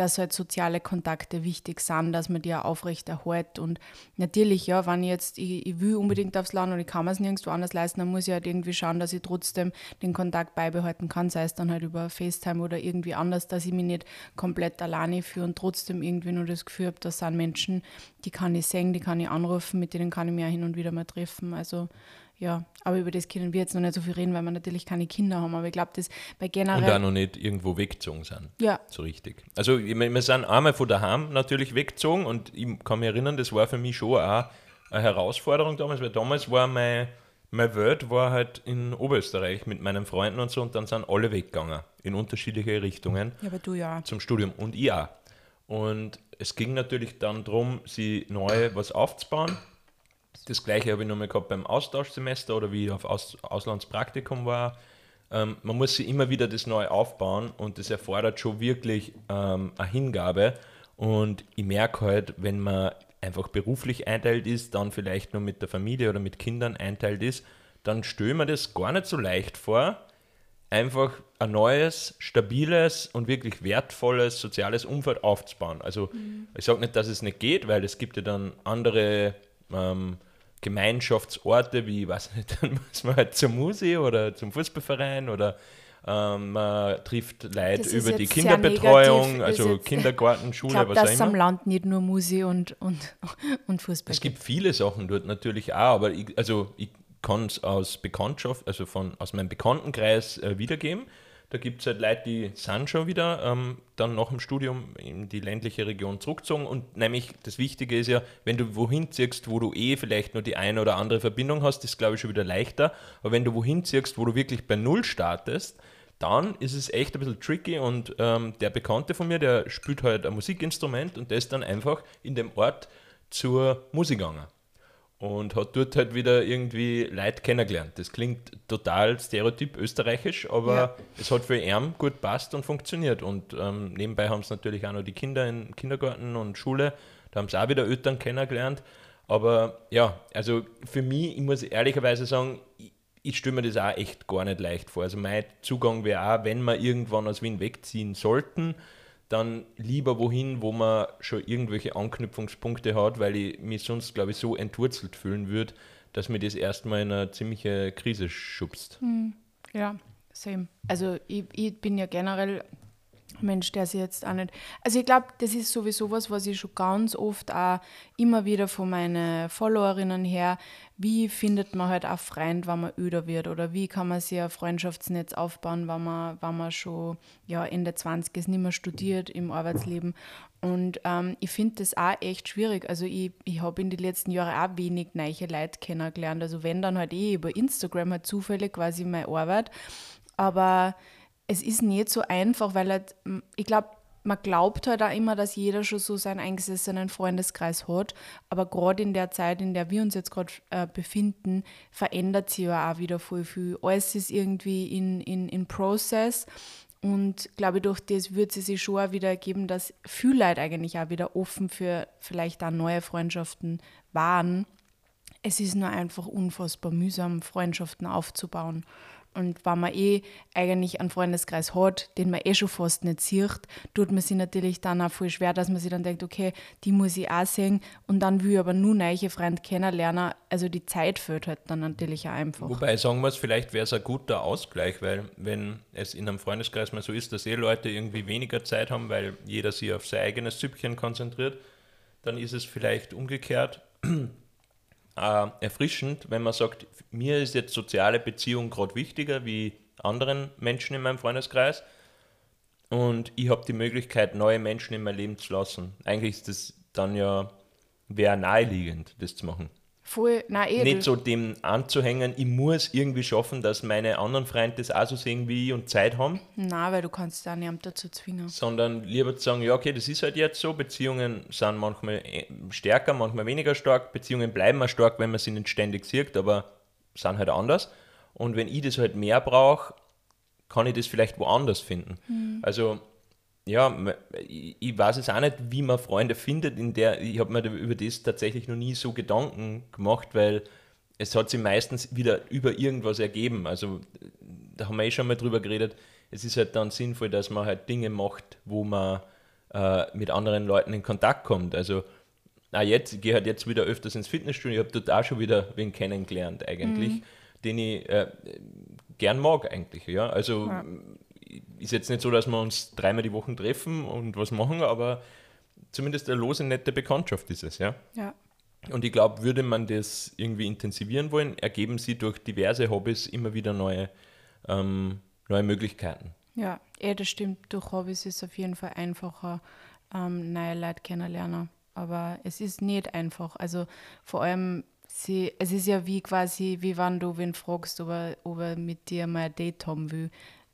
dass halt soziale Kontakte wichtig sind, dass man die auch aufrechterhält. Und natürlich, ja, wenn ich jetzt, ich, ich will unbedingt aufs Land und ich kann es nirgendwo anders leisten, dann muss ich halt irgendwie schauen, dass ich trotzdem den Kontakt beibehalten kann, sei es dann halt über FaceTime oder irgendwie anders, dass ich mich nicht komplett alleine fühle und trotzdem irgendwie nur das Gefühl habe, das sind Menschen, die kann ich sehen, die kann ich anrufen, mit denen kann ich mich auch hin und wieder mal treffen. Also ja, aber über das können wir jetzt noch nicht so viel reden, weil wir natürlich keine Kinder haben. Aber ich glaube, das bei generell. Und auch noch nicht irgendwo weggezogen sind. Ja. So richtig. Also, wir sind einmal von daheim natürlich weggezogen und ich kann mich erinnern, das war für mich schon auch eine Herausforderung damals, weil damals war mein, mein Welt war halt in Oberösterreich mit meinen Freunden und so und dann sind alle weggegangen in unterschiedliche Richtungen. Ja, aber du ja. Zum Studium und ich auch. Und es ging natürlich dann darum, sie neu was aufzubauen das gleiche habe ich nochmal gehabt beim Austauschsemester oder wie ich auf Aus Auslandspraktikum war. Ähm, man muss sich immer wieder das neu aufbauen und das erfordert schon wirklich ähm, eine Hingabe. Und ich merke halt, wenn man einfach beruflich einteilt ist, dann vielleicht nur mit der Familie oder mit Kindern einteilt ist, dann stelle mir das gar nicht so leicht vor, einfach ein neues, stabiles und wirklich wertvolles soziales Umfeld aufzubauen. Also mhm. ich sage nicht, dass es nicht geht, weil es gibt ja dann andere ähm, Gemeinschaftsorte wie, weiß nicht, dann muss man halt zur Musi oder zum Fußballverein oder ähm, man trifft Leute über die Kinderbetreuung, also Kindergarten, Schule, glaub, was auch immer. dass am Land nicht nur Musi und, und, und Fußball Es gibt viele Sachen dort natürlich auch, aber ich, also ich kann es aus Bekanntschaft, also von, aus meinem Bekanntenkreis äh, wiedergeben. Da gibt es halt Leute, die sind schon wieder ähm, dann nach dem Studium in die ländliche Region zurückgezogen. Und nämlich das Wichtige ist ja, wenn du wohin ziehst, wo du eh vielleicht nur die eine oder andere Verbindung hast, ist glaube ich schon wieder leichter. Aber wenn du wohin ziehst, wo du wirklich bei Null startest, dann ist es echt ein bisschen tricky und ähm, der Bekannte von mir, der spielt halt ein Musikinstrument und der ist dann einfach in dem Ort zur Musik gegangen und hat dort halt wieder irgendwie Leute kennengelernt. Das klingt total stereotyp österreichisch, aber ja. es hat für ihn gut passt und funktioniert. Und ähm, nebenbei haben es natürlich auch noch die Kinder im Kindergarten und Schule, da haben sie auch wieder Eltern kennengelernt. Aber ja, also für mich, ich muss ehrlicherweise sagen, ich, ich stelle mir das auch echt gar nicht leicht vor. Also mein Zugang wäre auch, wenn wir irgendwann aus Wien wegziehen sollten, dann lieber wohin, wo man schon irgendwelche Anknüpfungspunkte hat, weil ich mich sonst, glaube ich, so entwurzelt fühlen würde, dass mir das erstmal in eine ziemliche Krise schubst. Hm. Ja, same. Also ich, ich bin ja generell Mensch, der sich jetzt auch nicht. Also ich glaube, das ist sowieso was, was ich schon ganz oft auch immer wieder von meinen Followerinnen her, wie findet man halt auch Freund, wenn man öder wird oder wie kann man sich ein Freundschaftsnetz aufbauen, wenn man, wenn man schon ja, Ende 20 ist, nicht mehr studiert im Arbeitsleben. Und ähm, ich finde das auch echt schwierig. Also ich, ich habe in den letzten Jahren auch wenig neue Leute kennengelernt. Also wenn dann halt eh über Instagram halt zufällig quasi meine Arbeit. Aber es ist nicht so einfach, weil halt, ich glaube, man glaubt halt auch immer, dass jeder schon so seinen eingesessenen Freundeskreis hat. Aber gerade in der Zeit, in der wir uns jetzt gerade äh, befinden, verändert sich ja auch wieder voll viel. Alles ist irgendwie in, in, in Process. Und glaube ich, durch das wird es sich schon auch wieder ergeben, dass viele Leute eigentlich auch wieder offen für vielleicht auch neue Freundschaften waren. Es ist nur einfach unfassbar mühsam, Freundschaften aufzubauen. Und wenn man eh eigentlich einen Freundeskreis hat, den man eh schon fast nicht sieht, tut man sich natürlich dann auch voll schwer, dass man sich dann denkt, okay, die muss ich auch sehen und dann will ich aber nur neue Freunde kennenlernen. Also die Zeit fehlt halt dann natürlich auch einfach. Wobei sagen wir es, vielleicht wäre es ein guter Ausgleich, weil wenn es in einem Freundeskreis mal so ist, dass eh Leute irgendwie weniger Zeit haben, weil jeder sich auf sein eigenes Süppchen konzentriert, dann ist es vielleicht umgekehrt äh, erfrischend, wenn man sagt, mir ist jetzt soziale Beziehung gerade wichtiger wie anderen Menschen in meinem Freundeskreis und ich habe die Möglichkeit, neue Menschen in mein Leben zu lassen. Eigentlich ist das dann ja, wäre naheliegend, das zu machen. Voll, nein, eh, Nicht so dem anzuhängen, ich muss irgendwie schaffen, dass meine anderen Freunde das auch so sehen wie ich und Zeit haben. Nein, weil du kannst da niemand dazu zwingen. Sondern lieber zu sagen, ja, okay, das ist halt jetzt so. Beziehungen sind manchmal äh, stärker, manchmal weniger stark. Beziehungen bleiben auch stark, wenn man sie nicht ständig sieht, aber sind halt anders. Und wenn ich das halt mehr brauche, kann ich das vielleicht woanders finden. Mhm. Also ja, ich weiß es auch nicht, wie man Freunde findet, in der, ich habe mir über das tatsächlich noch nie so Gedanken gemacht, weil es hat sich meistens wieder über irgendwas ergeben. Also da haben wir eh schon mal drüber geredet, es ist halt dann sinnvoll, dass man halt Dinge macht, wo man äh, mit anderen Leuten in Kontakt kommt. Also auch jetzt, ich gehe halt jetzt wieder öfters ins Fitnessstudio, ich habe dort auch schon wieder wen kennengelernt eigentlich, mhm. den ich äh, gern mag eigentlich. Ja? Also ja ist jetzt nicht so, dass wir uns dreimal die Woche treffen und was machen, aber zumindest eine lose, nette Bekanntschaft ist es, ja. Ja, Und ich glaube, würde man das irgendwie intensivieren wollen, ergeben sie durch diverse Hobbys immer wieder neue, ähm, neue Möglichkeiten. Ja, eh, das stimmt. Durch Hobbys ist es auf jeden Fall einfacher, ähm, neue Leute kennenlernen. Aber es ist nicht einfach. Also vor allem, sie, es ist ja wie quasi, wie wenn du wen fragst, ob er, ob er mit dir mal ein Date haben will.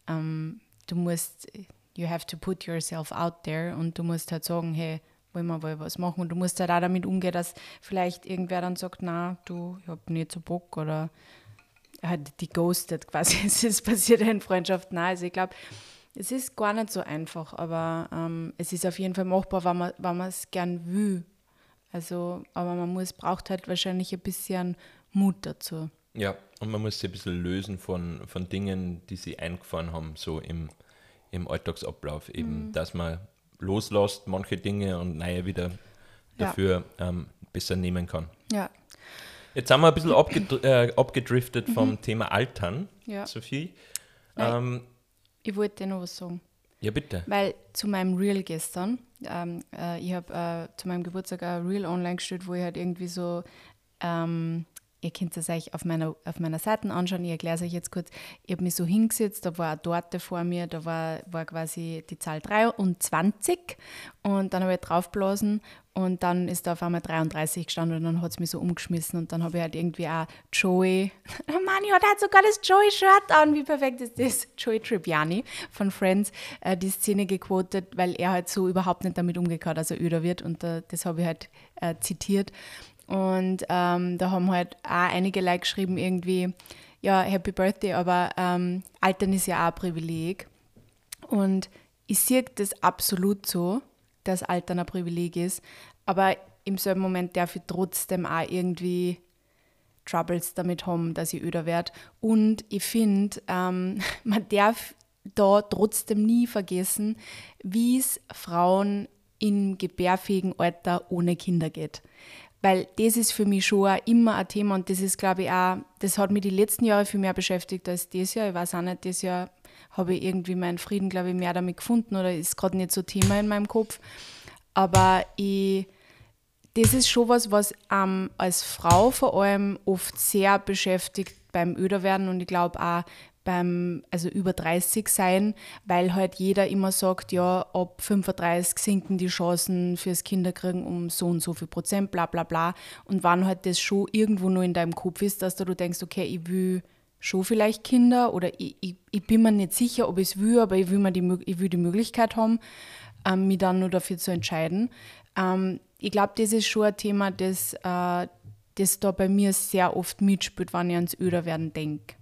Ähm, du musst, you have to put yourself out there und du musst halt sagen, hey, wollen wir wohl was machen. Und du musst halt auch damit umgehen, dass vielleicht irgendwer dann sagt, na, du, ich hab nicht so Bock oder halt die ghostet quasi. Es passiert in Freundschaften. Nein, also ich glaube, es ist gar nicht so einfach, aber ähm, es ist auf jeden Fall machbar, wenn man es gern will. Also, aber man muss, braucht halt wahrscheinlich ein bisschen Mut dazu. Ja, und man muss sich ein bisschen lösen von, von Dingen, die sie eingefahren haben, so im, im Alltagsablauf. Eben, mhm. dass man loslässt, manche Dinge und neue wieder dafür ja. ähm, besser nehmen kann. Ja. Jetzt haben wir ein bisschen abgedr äh, abgedriftet mhm. vom Thema Altern, ja. Sophie. Ähm, ich wollte dir noch was sagen. Ja, bitte. Weil zu meinem Reel gestern, ähm, äh, ich habe äh, zu meinem Geburtstag ein Reel online gestellt, wo ich halt irgendwie so ähm, ihr könnt es euch auf meiner, auf meiner Seite anschauen, ich erkläre es euch jetzt kurz. Ich habe mich so hingesetzt, da war eine Torte vor mir, da war, war quasi die Zahl 23 und dann habe ich draufblasen und dann ist da auf einmal 33 gestanden und dann hat es mich so umgeschmissen und dann habe ich halt irgendwie auch Joey, oh Mann, ich hatte halt sogar das Joey-Shirt an, wie perfekt ist das? Joey Tribbiani von Friends, äh, die Szene gequotet, weil er halt so überhaupt nicht damit umgekommen, dass er öder wird. Und äh, das habe ich halt äh, zitiert und ähm, da haben halt auch einige Leute geschrieben, irgendwie, ja, Happy Birthday, aber ähm, Altern ist ja auch ein Privileg. Und ich sehe das absolut so, dass Altern ein Privileg ist. Aber im selben Moment darf ich trotzdem auch irgendwie Troubles damit haben, dass ich öder werde. Und ich finde, ähm, man darf da trotzdem nie vergessen, wie es Frauen im gebärfähigen Alter ohne Kinder geht. Weil das ist für mich schon immer ein Thema und das ist, glaube ich, auch, das hat mich die letzten Jahre viel mehr beschäftigt als dieses Jahr. Ich weiß auch nicht, dieses Jahr habe ich irgendwie meinen Frieden, glaube ich, mehr damit gefunden oder ist gerade nicht so Thema in meinem Kopf. Aber ich, das ist schon was, was ähm, als Frau vor allem oft sehr beschäftigt beim Öderwerden und ich glaube auch beim, also über 30 sein, weil halt jeder immer sagt, ja, ab 35 sinken die Chancen fürs Kinderkriegen um so und so viel Prozent, bla bla bla. Und wann halt das schon irgendwo nur in deinem Kopf ist, dass du denkst, okay, ich will schon vielleicht Kinder oder ich, ich, ich bin mir nicht sicher, ob ich es will, aber ich will, mir die, ich will die Möglichkeit haben, ähm, mich dann nur dafür zu entscheiden. Ähm, ich glaube, das ist schon ein Thema, das, äh, das da bei mir sehr oft mitspielt, wenn ich ans Öderwerden denke.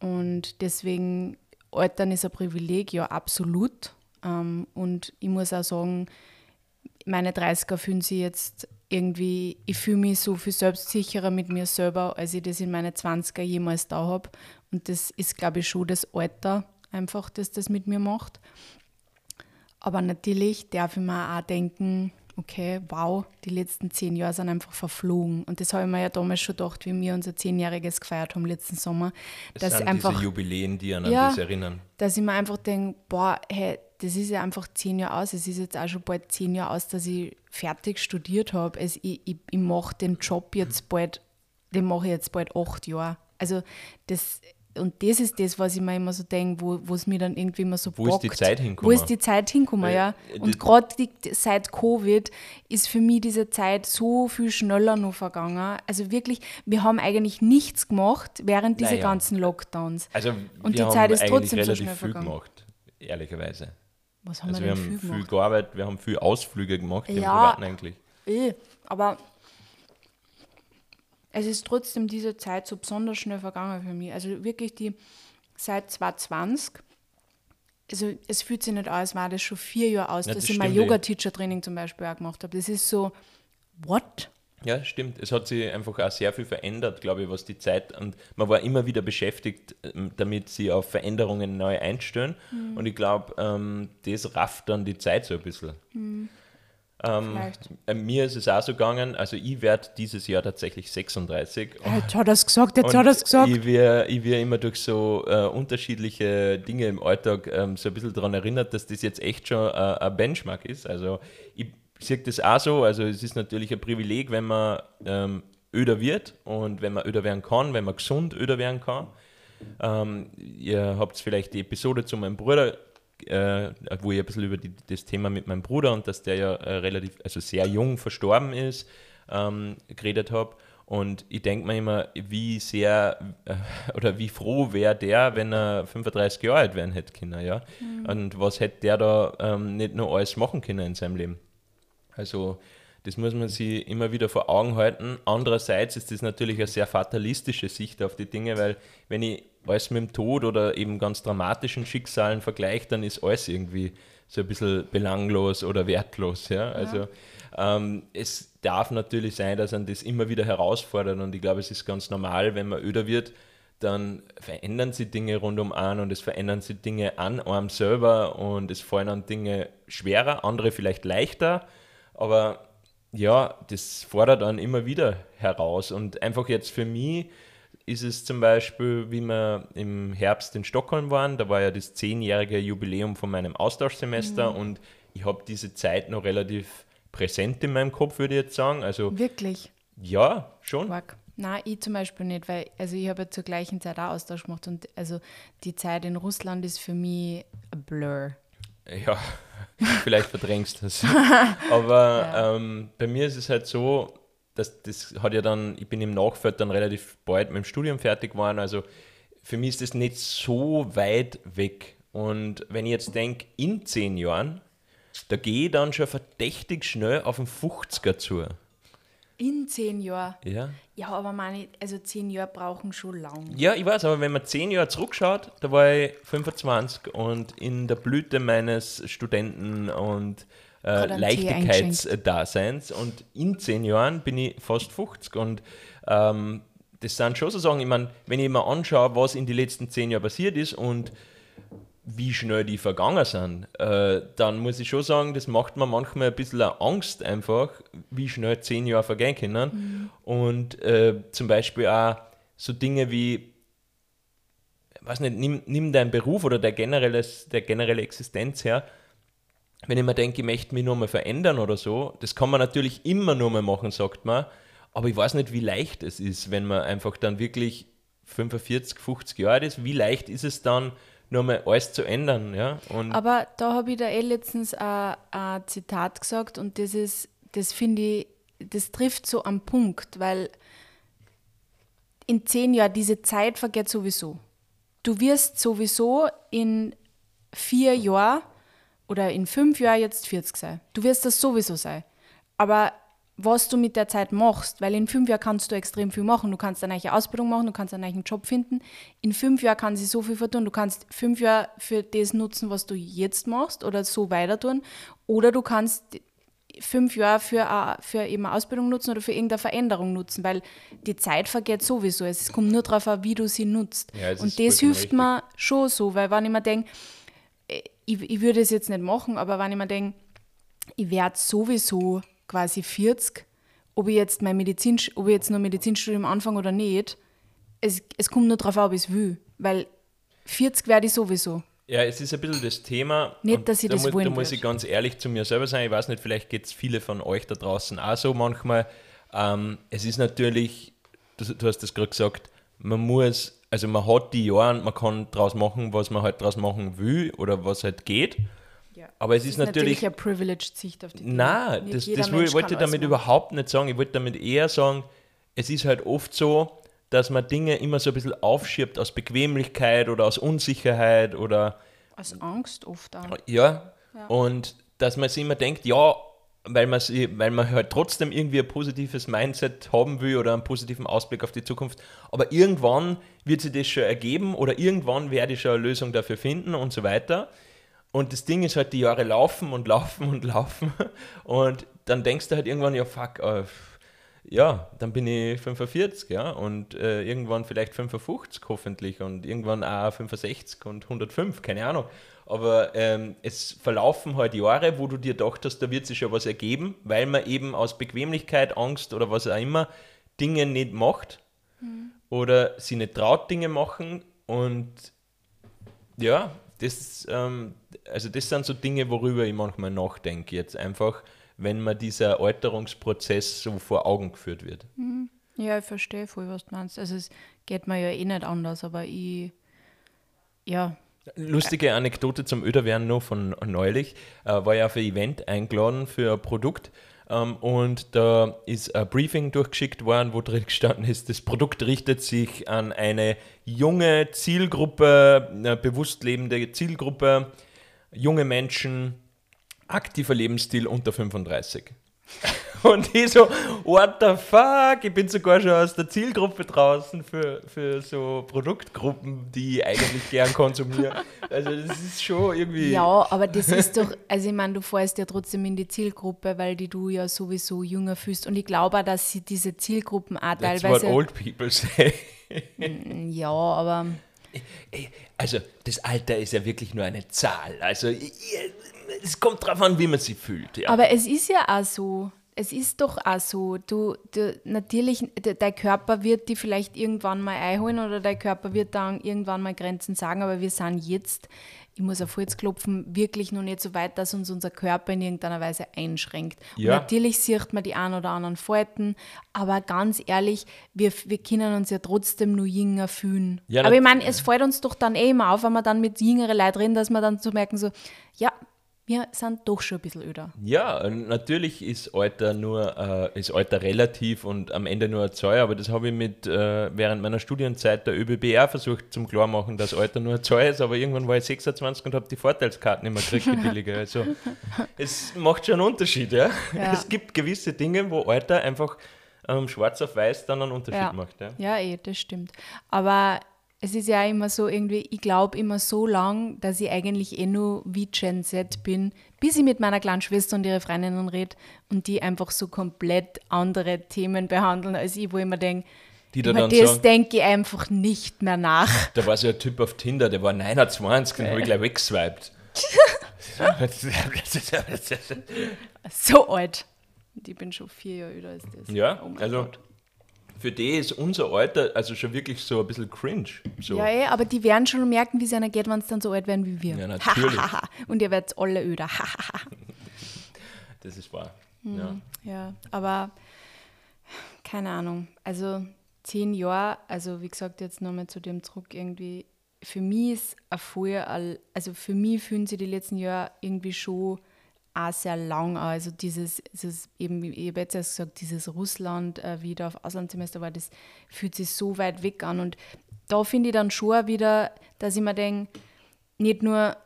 Und deswegen, Altern ist ein Privileg, ja, absolut. Ähm, und ich muss auch sagen, meine 30er fühlen sich jetzt irgendwie, ich fühle mich so viel selbstsicherer mit mir selber, als ich das in meine 20er jemals da habe. Und das ist, glaube ich, schon das Alter einfach, das das mit mir macht. Aber natürlich darf ich mir auch denken, okay, wow, die letzten zehn Jahre sind einfach verflogen. Und das habe ich mir ja damals schon gedacht, wie wir unser Zehnjähriges gefeiert haben letzten Sommer. Das dass sind einfach, diese Jubiläen, die an ja, das erinnern. Dass ich mir einfach denke, boah, hey, das ist ja einfach zehn Jahre aus. Es ist jetzt auch schon bald zehn Jahre aus, dass ich fertig studiert habe. Also ich, ich, ich mache den Job jetzt bald, den mache ich jetzt bald acht Jahre. Also das und das ist das, was ich mir immer so denke, wo es mir dann irgendwie immer so Wo bockt. ist die Zeit hinkommen? Wo ist die Zeit hinkommen, ja. Und gerade seit Covid ist für mich diese Zeit so viel schneller noch vergangen. Also wirklich, wir haben eigentlich nichts gemacht während dieser naja. ganzen Lockdowns. Also und die Zeit ist trotzdem so schnell viel vergangen. gemacht, ehrlicherweise. Was haben also wir, wir haben viel, viel gearbeitet, wir haben viel Ausflüge gemacht im ja, Privaten eigentlich. Eh, aber es ist trotzdem diese Zeit so besonders schnell vergangen für mich. Also wirklich die seit 2020, also es fühlt sich nicht an, als war das schon vier Jahre aus, ja, dass das ich mein Yoga-Teacher-Training zum Beispiel auch gemacht habe. Das ist so, what? Ja, stimmt. Es hat sich einfach auch sehr viel verändert, glaube ich, was die Zeit und man war immer wieder beschäftigt, ähm, damit sie auf Veränderungen neu einstellen. Mhm. Und ich glaube, ähm, das rafft dann die Zeit so ein bisschen. Mhm. Ähm, äh, mir ist es auch so gegangen, also ich werde dieses Jahr tatsächlich 36. Jetzt hat er es gesagt, jetzt hat er es gesagt. Ich werde ich werd immer durch so äh, unterschiedliche Dinge im Alltag ähm, so ein bisschen daran erinnert, dass das jetzt echt schon äh, ein Benchmark ist. Also ich sehe das auch so. Also es ist natürlich ein Privileg, wenn man ähm, öder wird und wenn man öder werden kann, wenn man gesund öder werden kann. Ähm, ihr habt vielleicht die Episode zu meinem Bruder, äh, wo ich ein bisschen über die, das Thema mit meinem Bruder und dass der ja äh, relativ, also sehr jung verstorben ist, ähm, geredet habe. Und ich denke mir immer, wie sehr äh, oder wie froh wäre der, wenn er 35 Jahre alt werden hätte können, ja. Mhm. Und was hätte der da ähm, nicht nur alles machen können in seinem Leben. Also das muss man sich immer wieder vor Augen halten. Andererseits ist das natürlich eine sehr fatalistische Sicht auf die Dinge, weil wenn ich alles mit dem Tod oder eben ganz dramatischen Schicksalen vergleiche, dann ist alles irgendwie so ein bisschen belanglos oder wertlos. Ja? ja. Also ähm, es darf natürlich sein, dass man das immer wieder herausfordert und ich glaube, es ist ganz normal, wenn man öder wird, dann verändern sich Dinge rundum an und es verändern sich Dinge an einem selber und es fallen an Dinge schwerer, andere vielleicht leichter, aber ja, das fordert dann immer wieder heraus. Und einfach jetzt für mich ist es zum Beispiel, wie wir im Herbst in Stockholm waren, da war ja das zehnjährige Jubiläum von meinem Austauschsemester mhm. und ich habe diese Zeit noch relativ präsent in meinem Kopf, würde ich jetzt sagen. Also, Wirklich? Ja, schon. Quark. Nein, ich zum Beispiel nicht, weil also ich habe ja zur gleichen Zeit auch Austausch gemacht und also die Zeit in Russland ist für mich ein Blur. Ja, vielleicht verdrängst du das. Aber ja. ähm, bei mir ist es halt so, dass das hat ja dann, ich bin im Nachfeld dann relativ bald mit dem Studium fertig geworden, also für mich ist das nicht so weit weg. Und wenn ich jetzt denke, in zehn Jahren, da gehe ich dann schon verdächtig schnell auf den 50er zu. In zehn Jahren? Ja. Ja, aber meine, also zehn Jahre brauchen schon lang. Ja, ich weiß, aber wenn man zehn Jahre zurückschaut, da war ich 25 und in der Blüte meines Studenten- und äh, Leichtigkeitsdaseins und in zehn Jahren bin ich fast 50 und ähm, das sind schon so Sachen, ich meine, wenn ich mir anschaue, was in den letzten zehn Jahren passiert ist und wie schnell die vergangen sind, äh, dann muss ich schon sagen, das macht mir manchmal ein bisschen Angst einfach, wie schnell zehn Jahre vergehen können. Mhm. Und äh, zum Beispiel auch so Dinge wie, weiß nicht, nimm, nimm deinen Beruf oder der generelle, der generelle Existenz her. Wenn ich mir denke, ich möchte mich nur mal verändern oder so, das kann man natürlich immer nur mal machen, sagt man. Aber ich weiß nicht, wie leicht es ist, wenn man einfach dann wirklich 45, 50 Jahre ist. Wie leicht ist es dann, nochmal alles zu ändern. Ja? Und Aber da habe ich da eh letztens ein, ein Zitat gesagt und das ist, das finde ich, das trifft so am Punkt, weil in zehn Jahren diese Zeit vergeht sowieso. Du wirst sowieso in vier Jahren oder in fünf Jahren jetzt 40 sein. Du wirst das sowieso sein. Aber was du mit der Zeit machst, weil in fünf Jahren kannst du extrem viel machen. Du kannst eine neue Ausbildung machen, du kannst einen neuen Job finden. In fünf Jahren kann sich so viel vertun. Du kannst fünf Jahre für das nutzen, was du jetzt machst oder so weiter tun. Oder du kannst fünf Jahre für, für eben eine Ausbildung nutzen oder für irgendeine Veränderung nutzen, weil die Zeit vergeht sowieso. Es kommt nur darauf an, wie du sie nutzt. Ja, Und das hilft richtig. mir schon so, weil wenn ich mir denke, ich, ich würde es jetzt nicht machen, aber wenn ich mir denke, ich werde sowieso quasi 40, ob ich jetzt mein Medizin, ob ich jetzt noch Medizinstudium anfange oder nicht, es, es kommt nur darauf an, ob ich es will. Weil 40 werde ich sowieso. Ja, es ist ein bisschen das Thema. Nicht, dass ich da das muss, Da muss ich ganz ehrlich zu mir selber sein. Ich weiß nicht, vielleicht geht es viele von euch da draußen auch so manchmal. Ähm, es ist natürlich, du, du hast das gerade gesagt, man muss, also man hat die Jahre und man kann daraus machen, was man halt daraus machen will oder was halt geht. Aber es ist, ist natürlich, natürlich eine privileged Sicht auf die Dinge. Nein, das, das will, wollte ich damit überhaupt nicht sagen. Ich wollte damit eher sagen, es ist halt oft so, dass man Dinge immer so ein bisschen aufschiebt aus Bequemlichkeit oder aus Unsicherheit oder. Aus Angst oft auch. Ja, ja. und dass man sich immer denkt, ja, weil man, sie, weil man halt trotzdem irgendwie ein positives Mindset haben will oder einen positiven Ausblick auf die Zukunft. Aber irgendwann wird sich das schon ergeben oder irgendwann werde ich schon eine Lösung dafür finden und so weiter. Und das Ding ist halt, die Jahre laufen und laufen und laufen. Und dann denkst du halt irgendwann, ja, fuck, äh, ja, dann bin ich 45, ja, und äh, irgendwann vielleicht 55 hoffentlich und irgendwann auch 65 und 105, keine Ahnung. Aber ähm, es verlaufen halt Jahre, wo du dir dachtest, da wird sich schon was ergeben, weil man eben aus Bequemlichkeit, Angst oder was auch immer Dinge nicht macht mhm. oder sie nicht traut, Dinge machen und ja, das, ähm, also das sind so Dinge, worüber ich manchmal nachdenke. Jetzt einfach, wenn man dieser Alterungsprozess so vor Augen geführt wird. Ja, ich verstehe voll, was du meinst. Also es geht mir ja eh nicht anders, aber ich, ja, Lustige Anekdote zum Öderwerden noch von neulich. Äh, war ja auf ein Event eingeladen für ein Produkt ähm, und da ist ein Briefing durchgeschickt worden, wo drin gestanden ist, das Produkt richtet sich an eine junge Zielgruppe, eine bewusst lebende Zielgruppe, junge Menschen, aktiver Lebensstil unter 35. Und ich so, what the fuck? Ich bin sogar schon aus der Zielgruppe draußen für, für so Produktgruppen, die ich eigentlich gern konsumiere. Also das ist schon irgendwie... Ja, aber das ist doch, also ich meine, du fährst ja trotzdem in die Zielgruppe, weil die du ja sowieso jünger fühlst. Und ich glaube auch, dass sie diese Zielgruppen auch That's teilweise... what old people say. Ja, aber Also das Alter ist ja wirklich nur eine Zahl. Also ich- es kommt drauf an, wie man sich fühlt. Ja. Aber es ist ja auch so. Es ist doch auch so. Du, du natürlich, de, dein Körper wird die vielleicht irgendwann mal einholen oder dein Körper wird dann irgendwann mal Grenzen sagen, aber wir sind jetzt, ich muss auf Holz klopfen, wirklich noch nicht so weit, dass uns unser Körper in irgendeiner Weise einschränkt. Ja. Und natürlich sieht man die ein oder anderen Falten, aber ganz ehrlich, wir, wir können uns ja trotzdem nur jünger fühlen. Ja, aber ich meine, es fällt uns doch dann eh immer auf, wenn wir dann mit jüngeren Leuten reden, dass wir dann so merken, so, ja, wir sind doch schon ein bisschen öder. Ja, natürlich ist Alter nur äh, ist Alter relativ und am Ende nur eine Zahl, aber das habe ich mit äh, während meiner Studienzeit der ÖBB auch versucht zum klarmachen, dass Alter nur eine Zahl ist, aber irgendwann war ich 26 und habe die Vorteilskarten immer gekriegt, die billige. Also es macht schon einen Unterschied, ja? Ja. Es gibt gewisse Dinge, wo Alter einfach ähm, schwarz auf weiß dann einen Unterschied Ja. macht. Ja? Ja, eh, das stimmt. Aber es ist ja immer so irgendwie, ich glaube immer so lang, dass ich eigentlich eh nur wie Gen Z bin, bis ich mit meiner kleinen Schwester und ihre Freundinnen rede und die einfach so komplett andere Themen behandeln als ich, wo ich mir denke, Die da über das sagen, denke ich einfach nicht mehr nach. da war so ein Typ auf Tinder, der war 29, den habe ich gleich weggeswiped. So alt. Und ich bin schon vier Jahre älter als das. Ja, Oh also Gott. Für die ist unser Alter also schon wirklich so ein bisschen cringe. So. Ja, eh, aber die werden schon merken, wie es einer geht, wenn sie dann so alt werden wie wir. Ja, natürlich. und ihr werdet alle öder. Das ist wahr. Hm. Ja. Ja, aber keine Ahnung. Also zehn Jahre, also wie gesagt, jetzt nochmal zu dem zurück irgendwie. Für mich ist ein vorher, also für mich fühlen sich die letzten Jahre irgendwie schon auch sehr lang an. Also dieses, dieses eben, ich habe jetzt erst gesagt, dieses Russland, äh, da auf Auslandssemester war, das fühlt sich so weit weg an. Und da finde ich dann schon wieder, dass ich mir denke, nicht nur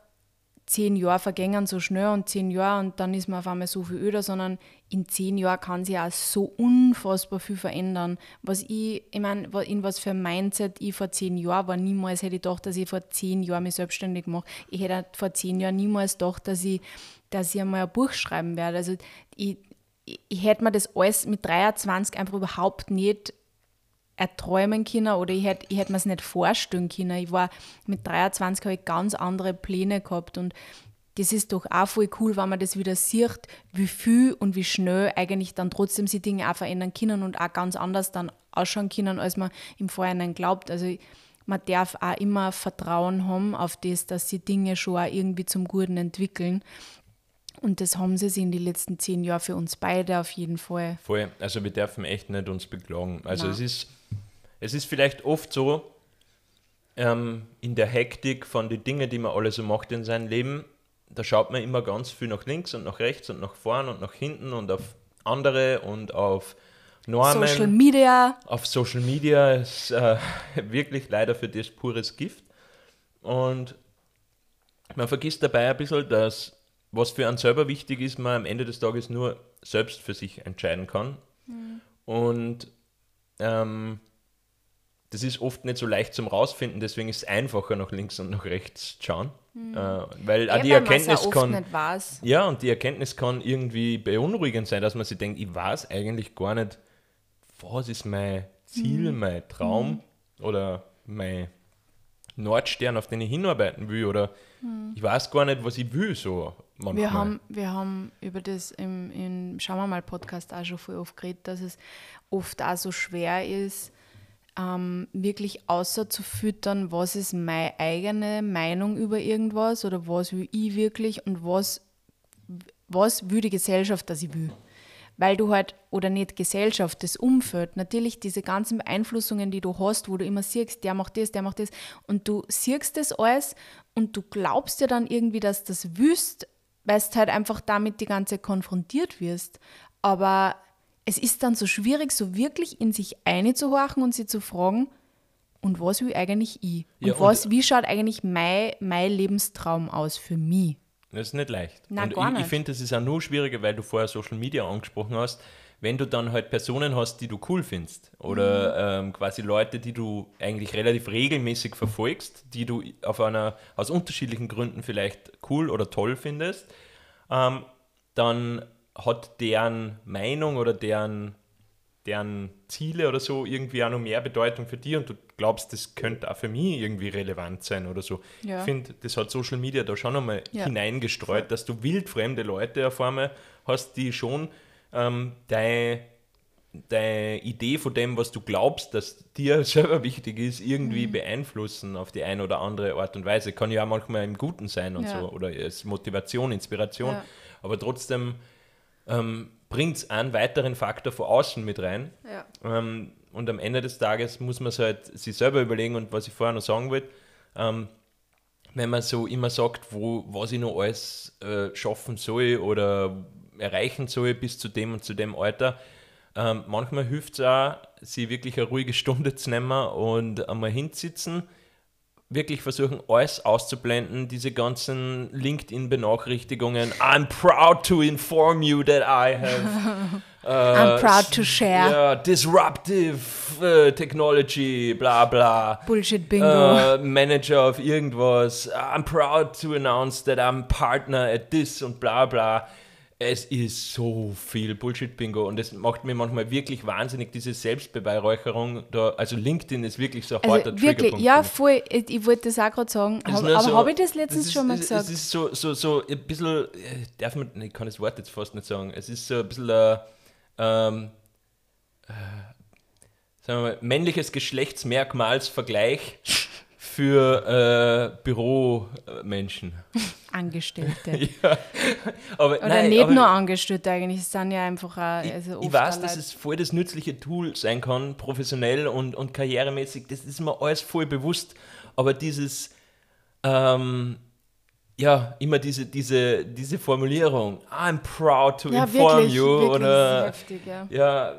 zehn Jahre vergängen so schnell und zehn Jahre und dann ist man auf einmal so viel öder, sondern in zehn Jahren kann sich auch so unfassbar viel verändern. Was ich, ich meine, in was für ein Mindset ich vor zehn Jahren war, niemals hätte ich gedacht, dass ich vor zehn Jahren mich selbstständig mache. Ich hätte vor zehn Jahren niemals gedacht, dass ich, dass ich einmal ein Buch schreiben werde. Also ich, ich hätte mir das alles mit 23 einfach überhaupt nicht erträumen können oder ich hätte ich hätt mir es nicht vorstellen können. Ich war mit 23 habe ich ganz andere Pläne gehabt und das ist doch auch voll cool, wenn man das wieder sieht, wie viel und wie schnell eigentlich dann trotzdem sich Dinge auch verändern können und auch ganz anders dann ausschauen können, als man im Vorhinein glaubt. Also man darf auch immer Vertrauen haben auf das, dass sie Dinge schon auch irgendwie zum Guten entwickeln. Und das haben sie sich in den letzten zehn Jahren für uns beide auf jeden Fall. Voll. Also wir dürfen echt nicht uns beklagen. Also Nein. es ist, es ist vielleicht oft so, ähm, in der Hektik von den Dingen, die man alle so macht in seinem Leben, da schaut man immer ganz viel nach links und nach rechts und nach vorn und nach hinten und auf andere und auf Normen. Social Media. auf Social Media ist äh, wirklich leider für das pures Gift. Und man vergisst dabei ein bisschen, dass was für einen selber wichtig ist, man am Ende des Tages nur selbst für sich entscheiden kann. Und ähm, das ist oft nicht so leicht zum Rausfinden, deswegen ist es einfacher, nach links und nach rechts zu schauen. Äh, weil auch Ja, die Erkenntnis auch kann. nicht weiß. Ja, und die Erkenntnis kann irgendwie beunruhigend sein, dass man sich denkt, ich weiß eigentlich gar nicht, was ist mein Ziel, Mhm. mein Traum oder mein Nordstern, auf den ich hinarbeiten will oder ich weiß gar nicht, was ich will so manchmal. Wir haben, wir haben über das im, im Schauen wir mal Podcast auch schon voll oft geredet, dass es oft auch so schwer ist, ähm, wirklich außer zu füttern, was ist meine eigene Meinung über irgendwas oder was will ich wirklich und was, was will die Gesellschaft, dass ich will. Weil du halt, oder nicht Gesellschaft, das Umfeld, natürlich diese ganzen Beeinflussungen, die du hast, wo du immer siehst, der macht das, der macht das, und du siehst das alles und du glaubst ja dann irgendwie, dass das wüsst, weil du halt einfach damit die ganze konfrontiert wirst. Aber es ist dann so schwierig, so wirklich in sich einzuhorchen und sie zu fragen, und was will eigentlich ich? Und, Ja, und- was, wie schaut eigentlich mein, mein Lebenstraum aus für mich? Das ist nicht leicht. Nein, und gar ich, ich finde, das ist auch nur schwieriger, weil du vorher Social Media angesprochen hast. Wenn du dann halt Personen hast, die du cool findest oder Mhm. ähm, quasi Leute, die du eigentlich relativ regelmäßig verfolgst, die du auf einer aus unterschiedlichen Gründen vielleicht cool oder toll findest, ähm, dann hat deren Meinung oder deren, deren Ziele oder so irgendwie auch noch mehr Bedeutung für dich und du glaubst, das könnte auch für mich irgendwie relevant sein oder so. Ja. Ich finde, das hat Social Media da schon einmal Ja. hineingestreut, dass du wildfremde Leute auf einmal hast, die schon ähm, deine deine Idee von dem, was du glaubst, dass dir selber wichtig ist, irgendwie Mhm. beeinflussen auf die eine oder andere Art und Weise. Kann ja auch manchmal im Guten sein und Ja. so oder als Motivation, Inspiration. Ja. Aber trotzdem ähm, bringt es einen weiteren Faktor von außen mit rein. Ja. Ähm, und am Ende des Tages muss man es halt sich selber überlegen und was ich vorher noch sagen wollte, ähm, wenn man so immer sagt, wo, was ich noch alles äh, schaffen soll oder erreichen soll bis zu dem und zu dem Alter, ähm, manchmal hilft es auch, sich wirklich eine ruhige Stunde zu nehmen und einmal hinsitzen, wirklich versuchen, alles auszublenden, diese ganzen LinkedIn-Benachrichtigungen. I'm proud to inform you that I have I'm proud to share. ja, disruptive äh, technology, bla bla. Bullshit Bingo. Äh, Manager auf irgendwas. I'm proud to announce that I'm partner at this und bla bla. Es ist so viel Bullshit-Bingo und es macht mir manchmal wirklich wahnsinnig, diese Selbstbeweihräucherung. Da, also LinkedIn ist wirklich so ein harter also wirklich, Triggerpunkt. ja, voll. Ich, ich wollte das auch gerade sagen. Hab, aber so- habe ich das letztens ist, schon mal es, gesagt? Es ist so, so, so ein bisschen, äh, darf man, ich kann das Wort jetzt fast nicht sagen, es ist so ein bisschen ein, ähm, äh, sagen wir mal, männliches Geschlechtsmerkmalsvergleich für äh, Büromenschen. Angestellte. ja, aber Oder nein, nicht aber nur Angestellte eigentlich, es sind ja einfach auch, ich, also ich oft weiß, dass es voll das nützliche Tool sein kann, professionell und, und karrieremäßig, das ist mir alles voll bewusst, aber dieses, ähm, ja, immer diese, diese, diese Formulierung, I'm proud to ja, inform wirklich, you, wirklich oder, heftig, ja. ja,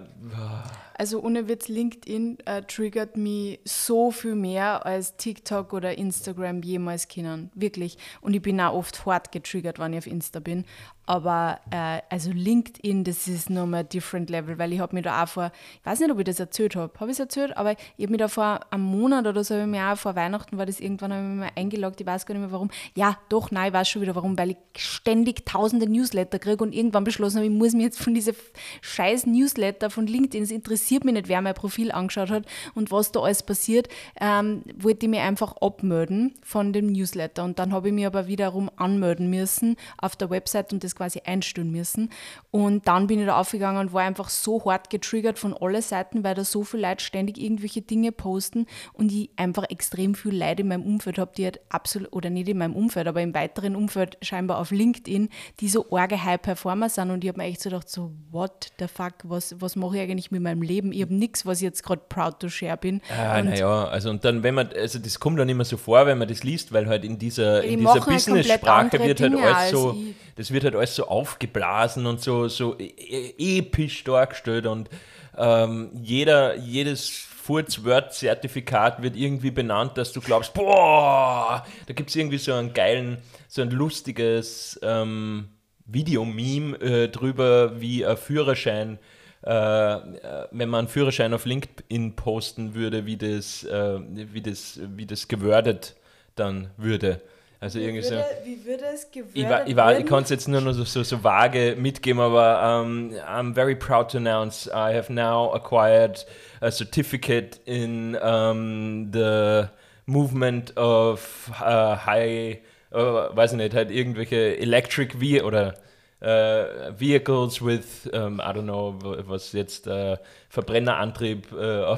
Also ohne Witz, LinkedIn äh, triggert mich so viel mehr als TikTok oder Instagram jemals kennen. Wirklich. Und ich bin auch oft hart getriggert, wenn ich auf Insta bin. Aber äh, also LinkedIn, das ist nochmal ein different level, weil ich habe mir da auch vor, ich weiß nicht, ob ich das erzählt habe, habe ich es erzählt, aber ich habe mir da vor einem Monat oder so, ich mir auch vor Weihnachten, war das irgendwann, habe ich mich mal eingeloggt, ich weiß gar nicht mehr warum. Ja, doch, nein, ich weiß schon wieder warum, weil ich ständig tausende Newsletter kriege und irgendwann beschlossen habe, ich muss mir jetzt von diese scheiß Newsletter von LinkedIn, es interessiert mich nicht, wer mein Profil angeschaut hat und was da alles passiert, ähm, wollte ich mich einfach abmelden von dem Newsletter und dann habe ich mich aber wiederum anmelden müssen auf der Website und das quasi einstellen müssen und dann bin ich da aufgegangen und war einfach so hart getriggert von allen Seiten, weil da so viele Leute ständig irgendwelche Dinge posten und ich einfach extrem viel Leute in meinem Umfeld habe, die halt absolut, oder nicht in meinem Umfeld, aber im weiteren Umfeld scheinbar auf LinkedIn, die so arge High-Performer sind und ich habe mir echt so gedacht, so what the fuck, was, was mache ich eigentlich mit meinem Leben? Ich habe nichts, was ich jetzt gerade proud to share bin. Ah, naja, also und dann, wenn man, also das kommt dann immer so vor, wenn man das liest, weil halt in dieser, Die in dieser halt Business-Sprache wird halt alles so, ich. das wird halt alles so aufgeblasen und so, so e- e- episch dargestellt und ähm, jeder, jedes Furz-Word-Zertifikat wird irgendwie benannt, dass du glaubst, boah, da gibt es irgendwie so einen geilen, so ein lustiges ähm, Videomeme äh, drüber, wie ein Führerschein äh, äh, wenn man einen Führerschein auf LinkedIn posten würde, wie das, äh, wie das, wie das gewordet dann würde. Also irgendwie so. wie würde es gewürdet Ich, ich, ich kann es jetzt nur noch so, so, so vage mitgeben, aber um, I'm very proud to announce I have now acquired a certificate in um, the movement of uh, high, uh, weiß ich nicht, halt irgendwelche electric ve oder äh, vehicles with, um, I don't know, was jetzt äh, Verbrennerantrieb äh,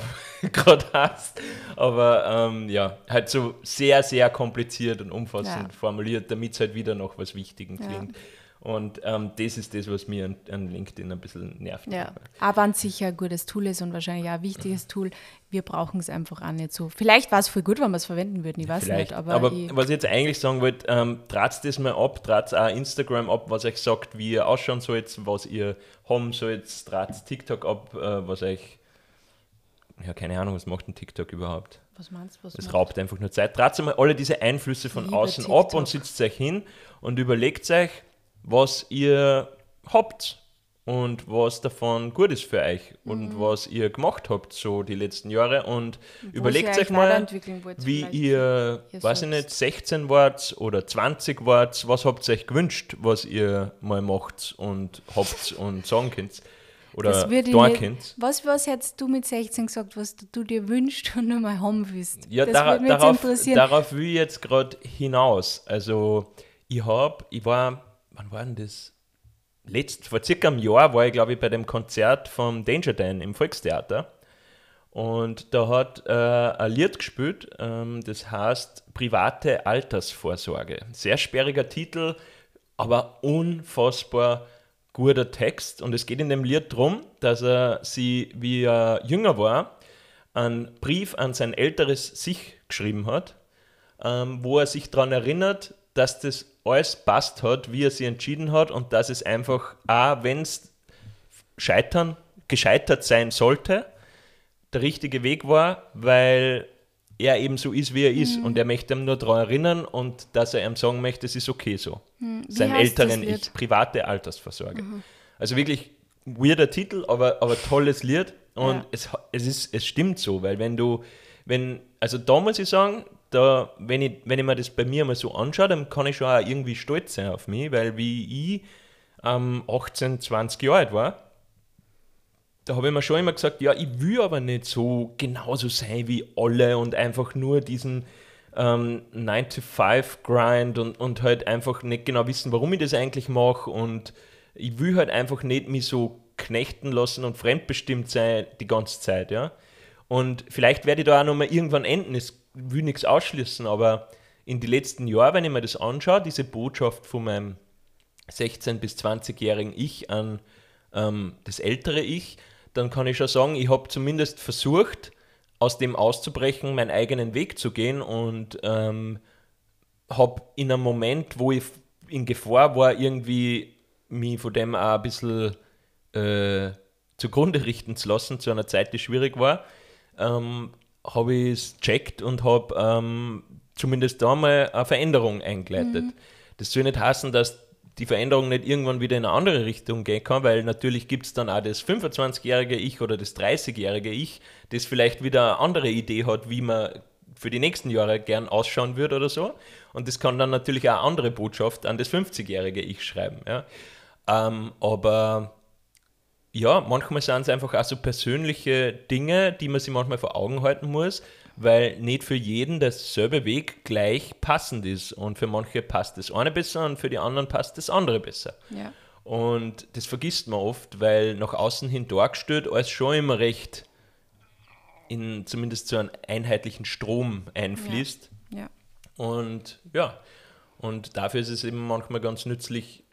gerade hast. Aber ähm, ja, halt so sehr, sehr kompliziert und umfassend Ja. formuliert, damit es halt wieder noch was Wichtigen Ja. Und ähm, das ist das, was mir an, an LinkedIn ein bisschen nervt. Ja, aber an sich ein gutes Tool ist und wahrscheinlich auch ein wichtiges Tool. Wir brauchen es einfach auch nicht so. Vielleicht war es voll gut, wenn wir es verwenden würden, ich weiß Vielleicht. nicht. Aber, aber ich, was ich jetzt eigentlich sagen wollte, ähm, das mal ab, trat's auch Instagram ab, was euch sagt, wie ihr ausschauen sollt, was ihr haben sollt, trat's TikTok ab, äh, was euch, ja, keine Ahnung, was macht ein TikTok überhaupt? was meinst du? Es raubt einfach nur Zeit. Trat's mal alle diese Einflüsse von Liebe außen ab TikTok. und sitzt euch hin und überlegt euch, was ihr habt und was davon gut ist für euch und was ihr gemacht habt so die letzten Jahre und Mhm. Wo überlegt euch mal, wie ihr, ihr weiß ich nicht, 16 wart oder 20 wart, was habt ihr euch gewünscht, was ihr mal macht und habt und sagen könnt oder nicht- könnt. Was, was hättest du mit 16 gesagt, was du dir wünschst und mal haben willst? Ja, jetzt darauf, interessieren. darauf will ich jetzt gerade hinaus. Also, ich habe, ich war, wann war denn das? Letzt, vor circa einem Jahr war ich, glaube ich, bei dem Konzert vom Danger Dan im Volkstheater. Und da hat äh, ein Lied gespielt, ähm, das heißt Private Altersvorsorge. Sehr sperriger Titel, aber unfassbar guter Text. Und es geht in dem Lied darum, dass er sie, wie er jünger war, einen Brief an sein älteres Sich geschrieben hat, ähm, wo er sich daran erinnert, dass das alles passt hat, wie er sich entschieden hat und dass es einfach, auch wenn es scheitern, gescheitert sein sollte, der richtige Weg war, weil er eben so ist, wie er ist und er möchte ihm nur daran erinnern und dass er ihm sagen möchte, es ist okay so. Sein heißt das älteren? Ich, private Altersvorsorge. Also wirklich weirder Titel, aber, aber tolles Lied und Ja. es, es, ist, es stimmt so, weil wenn du, wenn, also da muss ich sagen, da, wenn, ich, wenn ich mir das bei mir mal so anschaue, dann kann ich schon auch irgendwie stolz sein auf mich, weil wie ich ähm, 18, 20 Jahre alt war, da habe ich mir schon immer gesagt, ja, ich will aber nicht so genauso sein wie alle und einfach nur diesen ähm, 9-to-5-Grind und, und halt einfach nicht genau wissen, warum ich das eigentlich mache und ich will halt einfach nicht mich so knechten lassen und fremdbestimmt sein die ganze Zeit, ja. Und vielleicht werde ich da auch nochmal irgendwann enden, es will nichts ausschließen, aber in die letzten Jahre, wenn ich mir das anschaue, diese Botschaft von meinem 16- bis 20-jährigen Ich an ähm, das ältere Ich, dann kann ich schon sagen, ich habe zumindest versucht, aus dem auszubrechen, meinen eigenen Weg zu gehen und ähm, habe in einem Moment, wo ich in Gefahr war, irgendwie mich von dem auch ein bisschen äh, zugrunde richten zu lassen, zu einer Zeit, die schwierig war, ähm, habe ich es checkt und habe ähm, zumindest da mal eine Veränderung eingeleitet. Das soll nicht heißen, dass die Veränderung nicht irgendwann wieder in eine andere Richtung gehen kann, weil natürlich gibt es dann auch das 25-jährige Ich oder das 30-jährige Ich, das vielleicht wieder eine andere Idee hat, wie man für die nächsten Jahre gern ausschauen würde oder so. Und das kann dann natürlich auch eine andere Botschaft an das 50-jährige Ich schreiben. Ja. Ähm, aber ja, manchmal sind es einfach auch so persönliche Dinge, die man sich manchmal vor Augen halten muss, weil nicht für jeden derselbe Weg gleich passend ist. Und für manche passt das eine besser und für die anderen passt das andere besser. Ja. Und das vergisst man oft, weil nach außen hin dargestellt alles schon immer recht in zumindest so einen einheitlichen Strom einfließt. ja. Und ja, und dafür ist es eben manchmal ganz nützlich,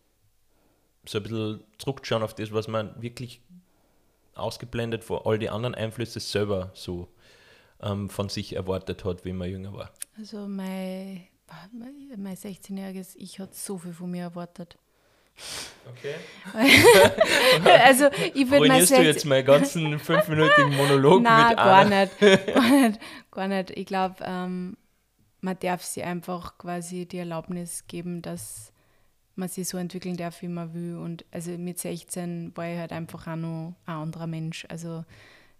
so ein bisschen zurückzuschauen auf das, was man wirklich ausgeblendet vor all die anderen Einflüsse selber so ähm, von sich erwartet hat, wie man jünger war. Also mein, mein- mein 16-jähriges Ich hat so viel von mir erwartet. Okay. also ich würde Ruinierst du 16 jetzt meinen ganzen fünfminütigen Monolog Nein, mit gar nicht. Gar nicht. Gar nicht. Ich glaube, ähm, man darf sie einfach quasi die Erlaubnis geben, dass man sich so entwickeln darf, wie man will. Und also mit 16 war ich halt einfach auch noch ein anderer Mensch. Also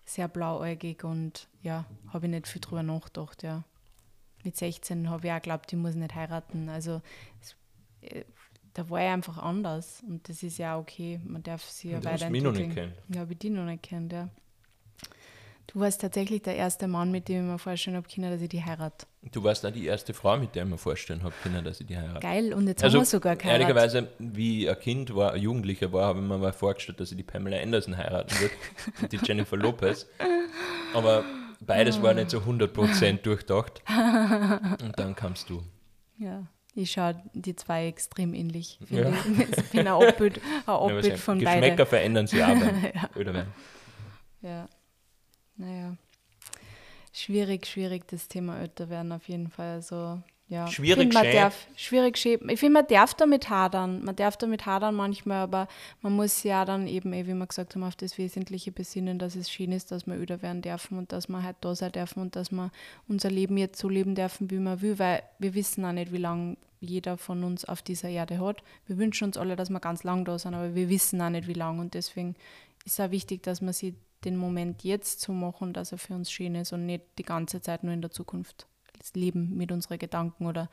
sehr blauäugig und ja, habe ich nicht viel drüber nachgedacht, ja. Mit 16 habe ich auch geglaubt, ich muss nicht heiraten. Also es, äh, da war ich einfach anders und das ist ja okay. Man darf sich ja hast mich noch nicht weiterentwickeln. kennen. Ja, habe ich die noch nicht kennt, ja. Du warst tatsächlich der erste Mann, mit dem ich mir vorstellen habe, Kinder, dass ich die heirate. Du warst auch die erste Frau, mit der ich mir vorstellen habe können, dass ich die heirate. Geil, und jetzt Also, haben wir sogar geheiratet. ehrlicherweise, wie ein Kind war, ein Jugendlicher war, habe ich mir mal vorgestellt, dass ich die Pamela Anderson heiraten würde und die Jennifer Lopez. Aber beides war nicht so 100% durchdacht. Und dann kamst du. Ja, Ich schaue die zwei extrem ähnlich. Ja. Ich. ich bin ein Abbild, ein Ja, Abbild von Geschmäcker beiden. verändern sich auch Ja. Öderwerden. Ja. Naja. Schwierig, schwierig, das Thema älter werden auf jeden Fall. Also, ja. Schwierig Ich find, man darf, schwierig. Ich finde, man darf damit hadern. Man darf damit hadern manchmal, aber man muss ja dann eben, eh, wie wir gesagt haben, auf das Wesentliche besinnen, dass es schön ist, dass wir öder werden dürfen und dass wir halt da sein dürfen und dass wir unser Leben jetzt so leben dürfen, wie man will, weil wir wissen auch nicht, wie lange jeder von uns auf dieser Erde hat. Wir wünschen uns alle, dass wir ganz lang da sind, aber wir wissen auch nicht, wie lange und deswegen ist auch wichtig, dass wir sich den Moment jetzt so machen, dass er für uns schön ist und nicht die ganze Zeit nur in der Zukunft leben mit unseren Gedanken oder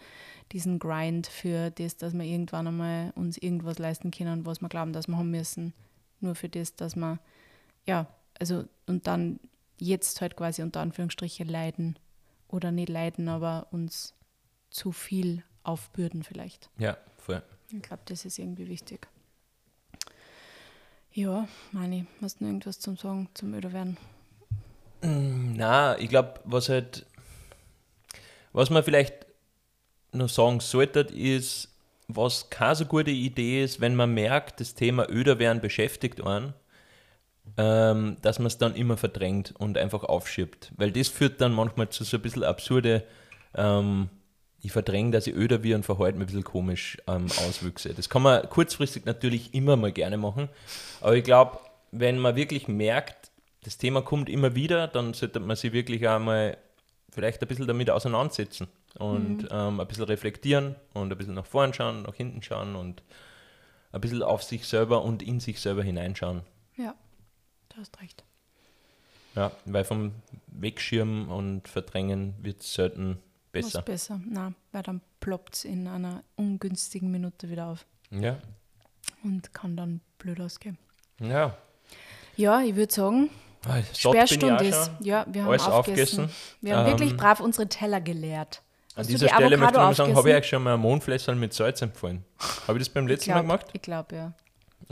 diesen Grind für das, dass wir irgendwann einmal uns irgendwas leisten können, was wir glauben, dass wir haben müssen. Nur für das, dass wir, ja, also und dann jetzt halt quasi unter Anführungsstriche leiden oder nicht leiden, aber uns zu viel aufbürden vielleicht. Ja, voll. Ich glaube, das ist irgendwie wichtig. Ja, Mani, hast du irgendwas zum Sagen, zum Öderwerden? Na, ich glaube, was halt, was man vielleicht noch sagen sollte, ist, was keine so gute Idee ist, wenn man merkt, das Thema Öderwerden beschäftigt einen, ähm, dass man es dann immer verdrängt und einfach aufschiebt. Weil das führt dann manchmal zu so ein bisschen absurde, ähm, ich verdränge, dass ich öder wie und verhalte mir ein bisschen komisch ähm, Auswüchse. Das kann man kurzfristig natürlich immer mal gerne machen, aber ich glaube, wenn man wirklich merkt, das Thema kommt immer wieder, dann sollte man sich wirklich einmal vielleicht ein bisschen damit auseinandersetzen und ähm, ein bisschen reflektieren und ein bisschen nach vorn schauen, nach hinten schauen und ein bisschen auf sich selber und in sich selber hineinschauen. Ja, du hast recht. Ja, weil vom Wegschirmen und Verdrängen wird es selten besser. Was besser. Na, weil dann ploppt es in einer ungünstigen Minute wieder auf Ja, und kann dann blöd ausgehen. ja. Ja, ich würde sagen, Ah, Sperrstunde ist. Ja, wir haben Alles aufgegessen. aufgegessen. Wir haben wirklich Ähm, brav unsere Teller geleert. An Hast du dieser die Stelle möchte ich mal sagen, habe ich euch schon mal ein Mondfläschchen mit Salz empfohlen? Habe ich das beim letzten Mal gemacht? Ich glaube, ja.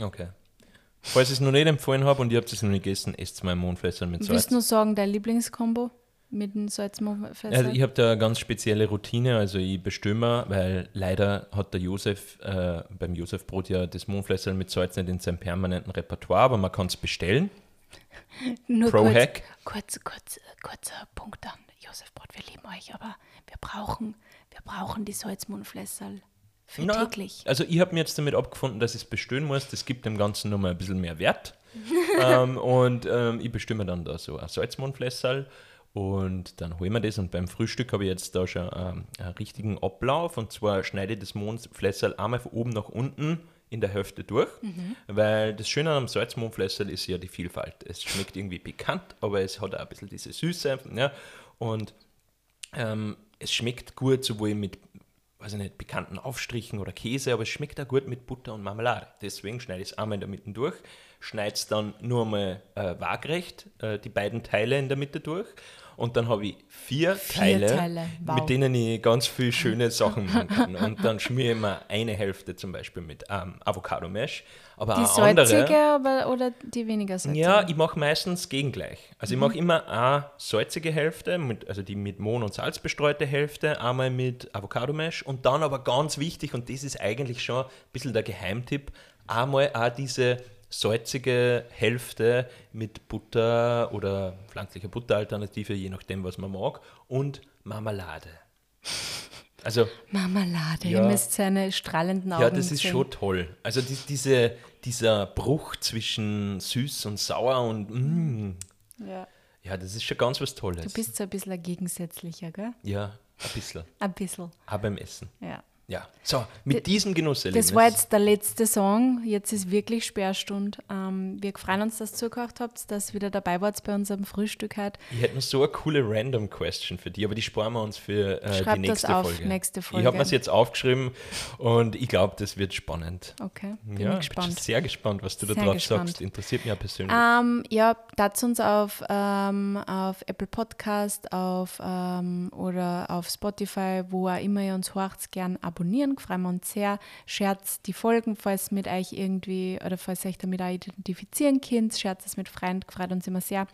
Okay. Falls ich es noch nicht empfohlen habe und ihr habt es noch nicht gegessen, esst mal ein Mondfläschchen mit Salz. Willst du nur sagen, dein Lieblingskombo mit dem Salzmofessel? Also ich habe da eine ganz spezielle Routine, also ich bestimme, weil leider hat der Josef äh, beim Josefbrot ja das Mondfläschel mit Salz nicht in seinem permanenten Repertoire, aber man kann es bestellen. Nur Pro-Hack. Kurz, kurz, kurz, kurzer Punkt an. Josef Brot, wir lieben euch, aber wir brauchen, wir brauchen die Salzmundflässerl für Na, täglich. Also ich habe mir jetzt damit abgefunden, dass ich es bestellen muss. Das gibt dem Ganzen nochmal ein bisschen mehr Wert. ähm, und ähm, ich bestimme dann da so ein Salzmondflässerl und dann holen wir das. Und beim Frühstück habe ich jetzt da schon ähm, einen richtigen Ablauf. Und zwar schneide ich das Mondflässerl einmal von oben nach unten in der Hälfte durch, weil das Schöne am Salzmondflässerl ist ja die Vielfalt. Es schmeckt irgendwie pikant, aber es hat auch ein bisschen diese Süße. Ja? Und ähm, es schmeckt gut, sowohl mit, weiß ich nicht, pikanten Aufstrichen oder Käse, aber es schmeckt auch gut mit Butter und Marmelade. Deswegen schneide ich es einmal in der Mitte durch, schneide es dann nur mal äh, waagrecht, äh, die beiden Teile in der Mitte durch. Und dann habe ich vier, Vier Teile, Teile, wow. mit denen ich ganz viele schöne Sachen machen kann. Und dann schmiere ich mir eine Hälfte zum Beispiel mit ähm, Avocado-Mesh, aber Die auch andere. salzige aber, oder die weniger salzige? Ja, ich mache meistens gegengleich. Also ich mache immer eine salzige Hälfte, mit, also die mit Mohn und Salz bestreute Hälfte, einmal mit Avocado-Mesh und dann aber ganz wichtig, und das ist eigentlich schon ein bisschen der Geheimtipp, einmal auch diese salzige Hälfte mit Butter oder pflanzlicher Butteralternative, je nachdem, was man mag, und Marmelade. Also Marmelade, Ja. ihr müsst seine strahlenden Augen ja, das ist sehen. schon toll. Also die, diese, dieser Bruch zwischen süß und sauer und mm, Ja. ja, das ist schon ganz was Tolles. Du bist so ein bisschen ein gegensätzlicher, gell? ja, ein bisschen. Ein bisschen, Auch beim Essen. ja. Ja, so, mit diesem Genusserlebnis. Das war jetzt der letzte Song. Jetzt ist wirklich Sperrstunde. Ähm, wir freuen uns, dass ihr zugehört habt, dass ihr wieder dabei wart bei unserem Frühstück heute. Ich hätte noch so eine coole Random Question für die, aber die sparen wir uns für äh, die nächste auf, Folge. nächste Ich Folge. habe mir es jetzt aufgeschrieben und ich glaube, das wird spannend. Okay, bin ja, ich gespannt. bin sehr gespannt, was du da Sehr drauf gespannt. sagst. Interessiert mich ja persönlich. Ähm, ja, dazu uns auf, ähm, auf Apple Podcast auf, ähm, oder auf Spotify, wo auch immer ihr uns hört, gern abonnieren. Freuen wir uns sehr. Scherzt die Folgen, falls mit euch irgendwie oder falls ihr euch damit auch identifizieren könnt. Scherzt es mit Freunden, freut uns immer sehr.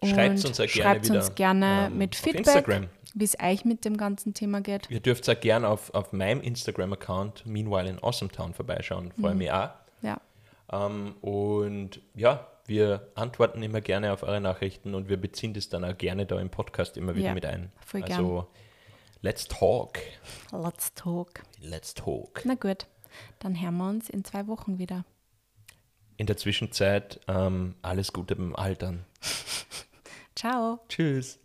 Und Schreibt uns auch gerne schreibt uns gerne ähm, mit Feedback. Wie es euch mit dem ganzen Thema geht. Ihr dürft auch gerne auf, auf meinem Instagram-Account Meanwhile in Awesometown vorbeischauen. Freue mich auch. Ja, Ähm, und ja, wir antworten immer gerne auf eure Nachrichten und wir beziehen das dann auch gerne da im Podcast immer wieder Ja, mit ein. voll gern. also, let's talk. let's talk. Let's talk. Na gut, dann hören wir uns in zwei Wochen wieder. In der Zwischenzeit ähm, alles Gute beim Altern. Ciao. Tschüss.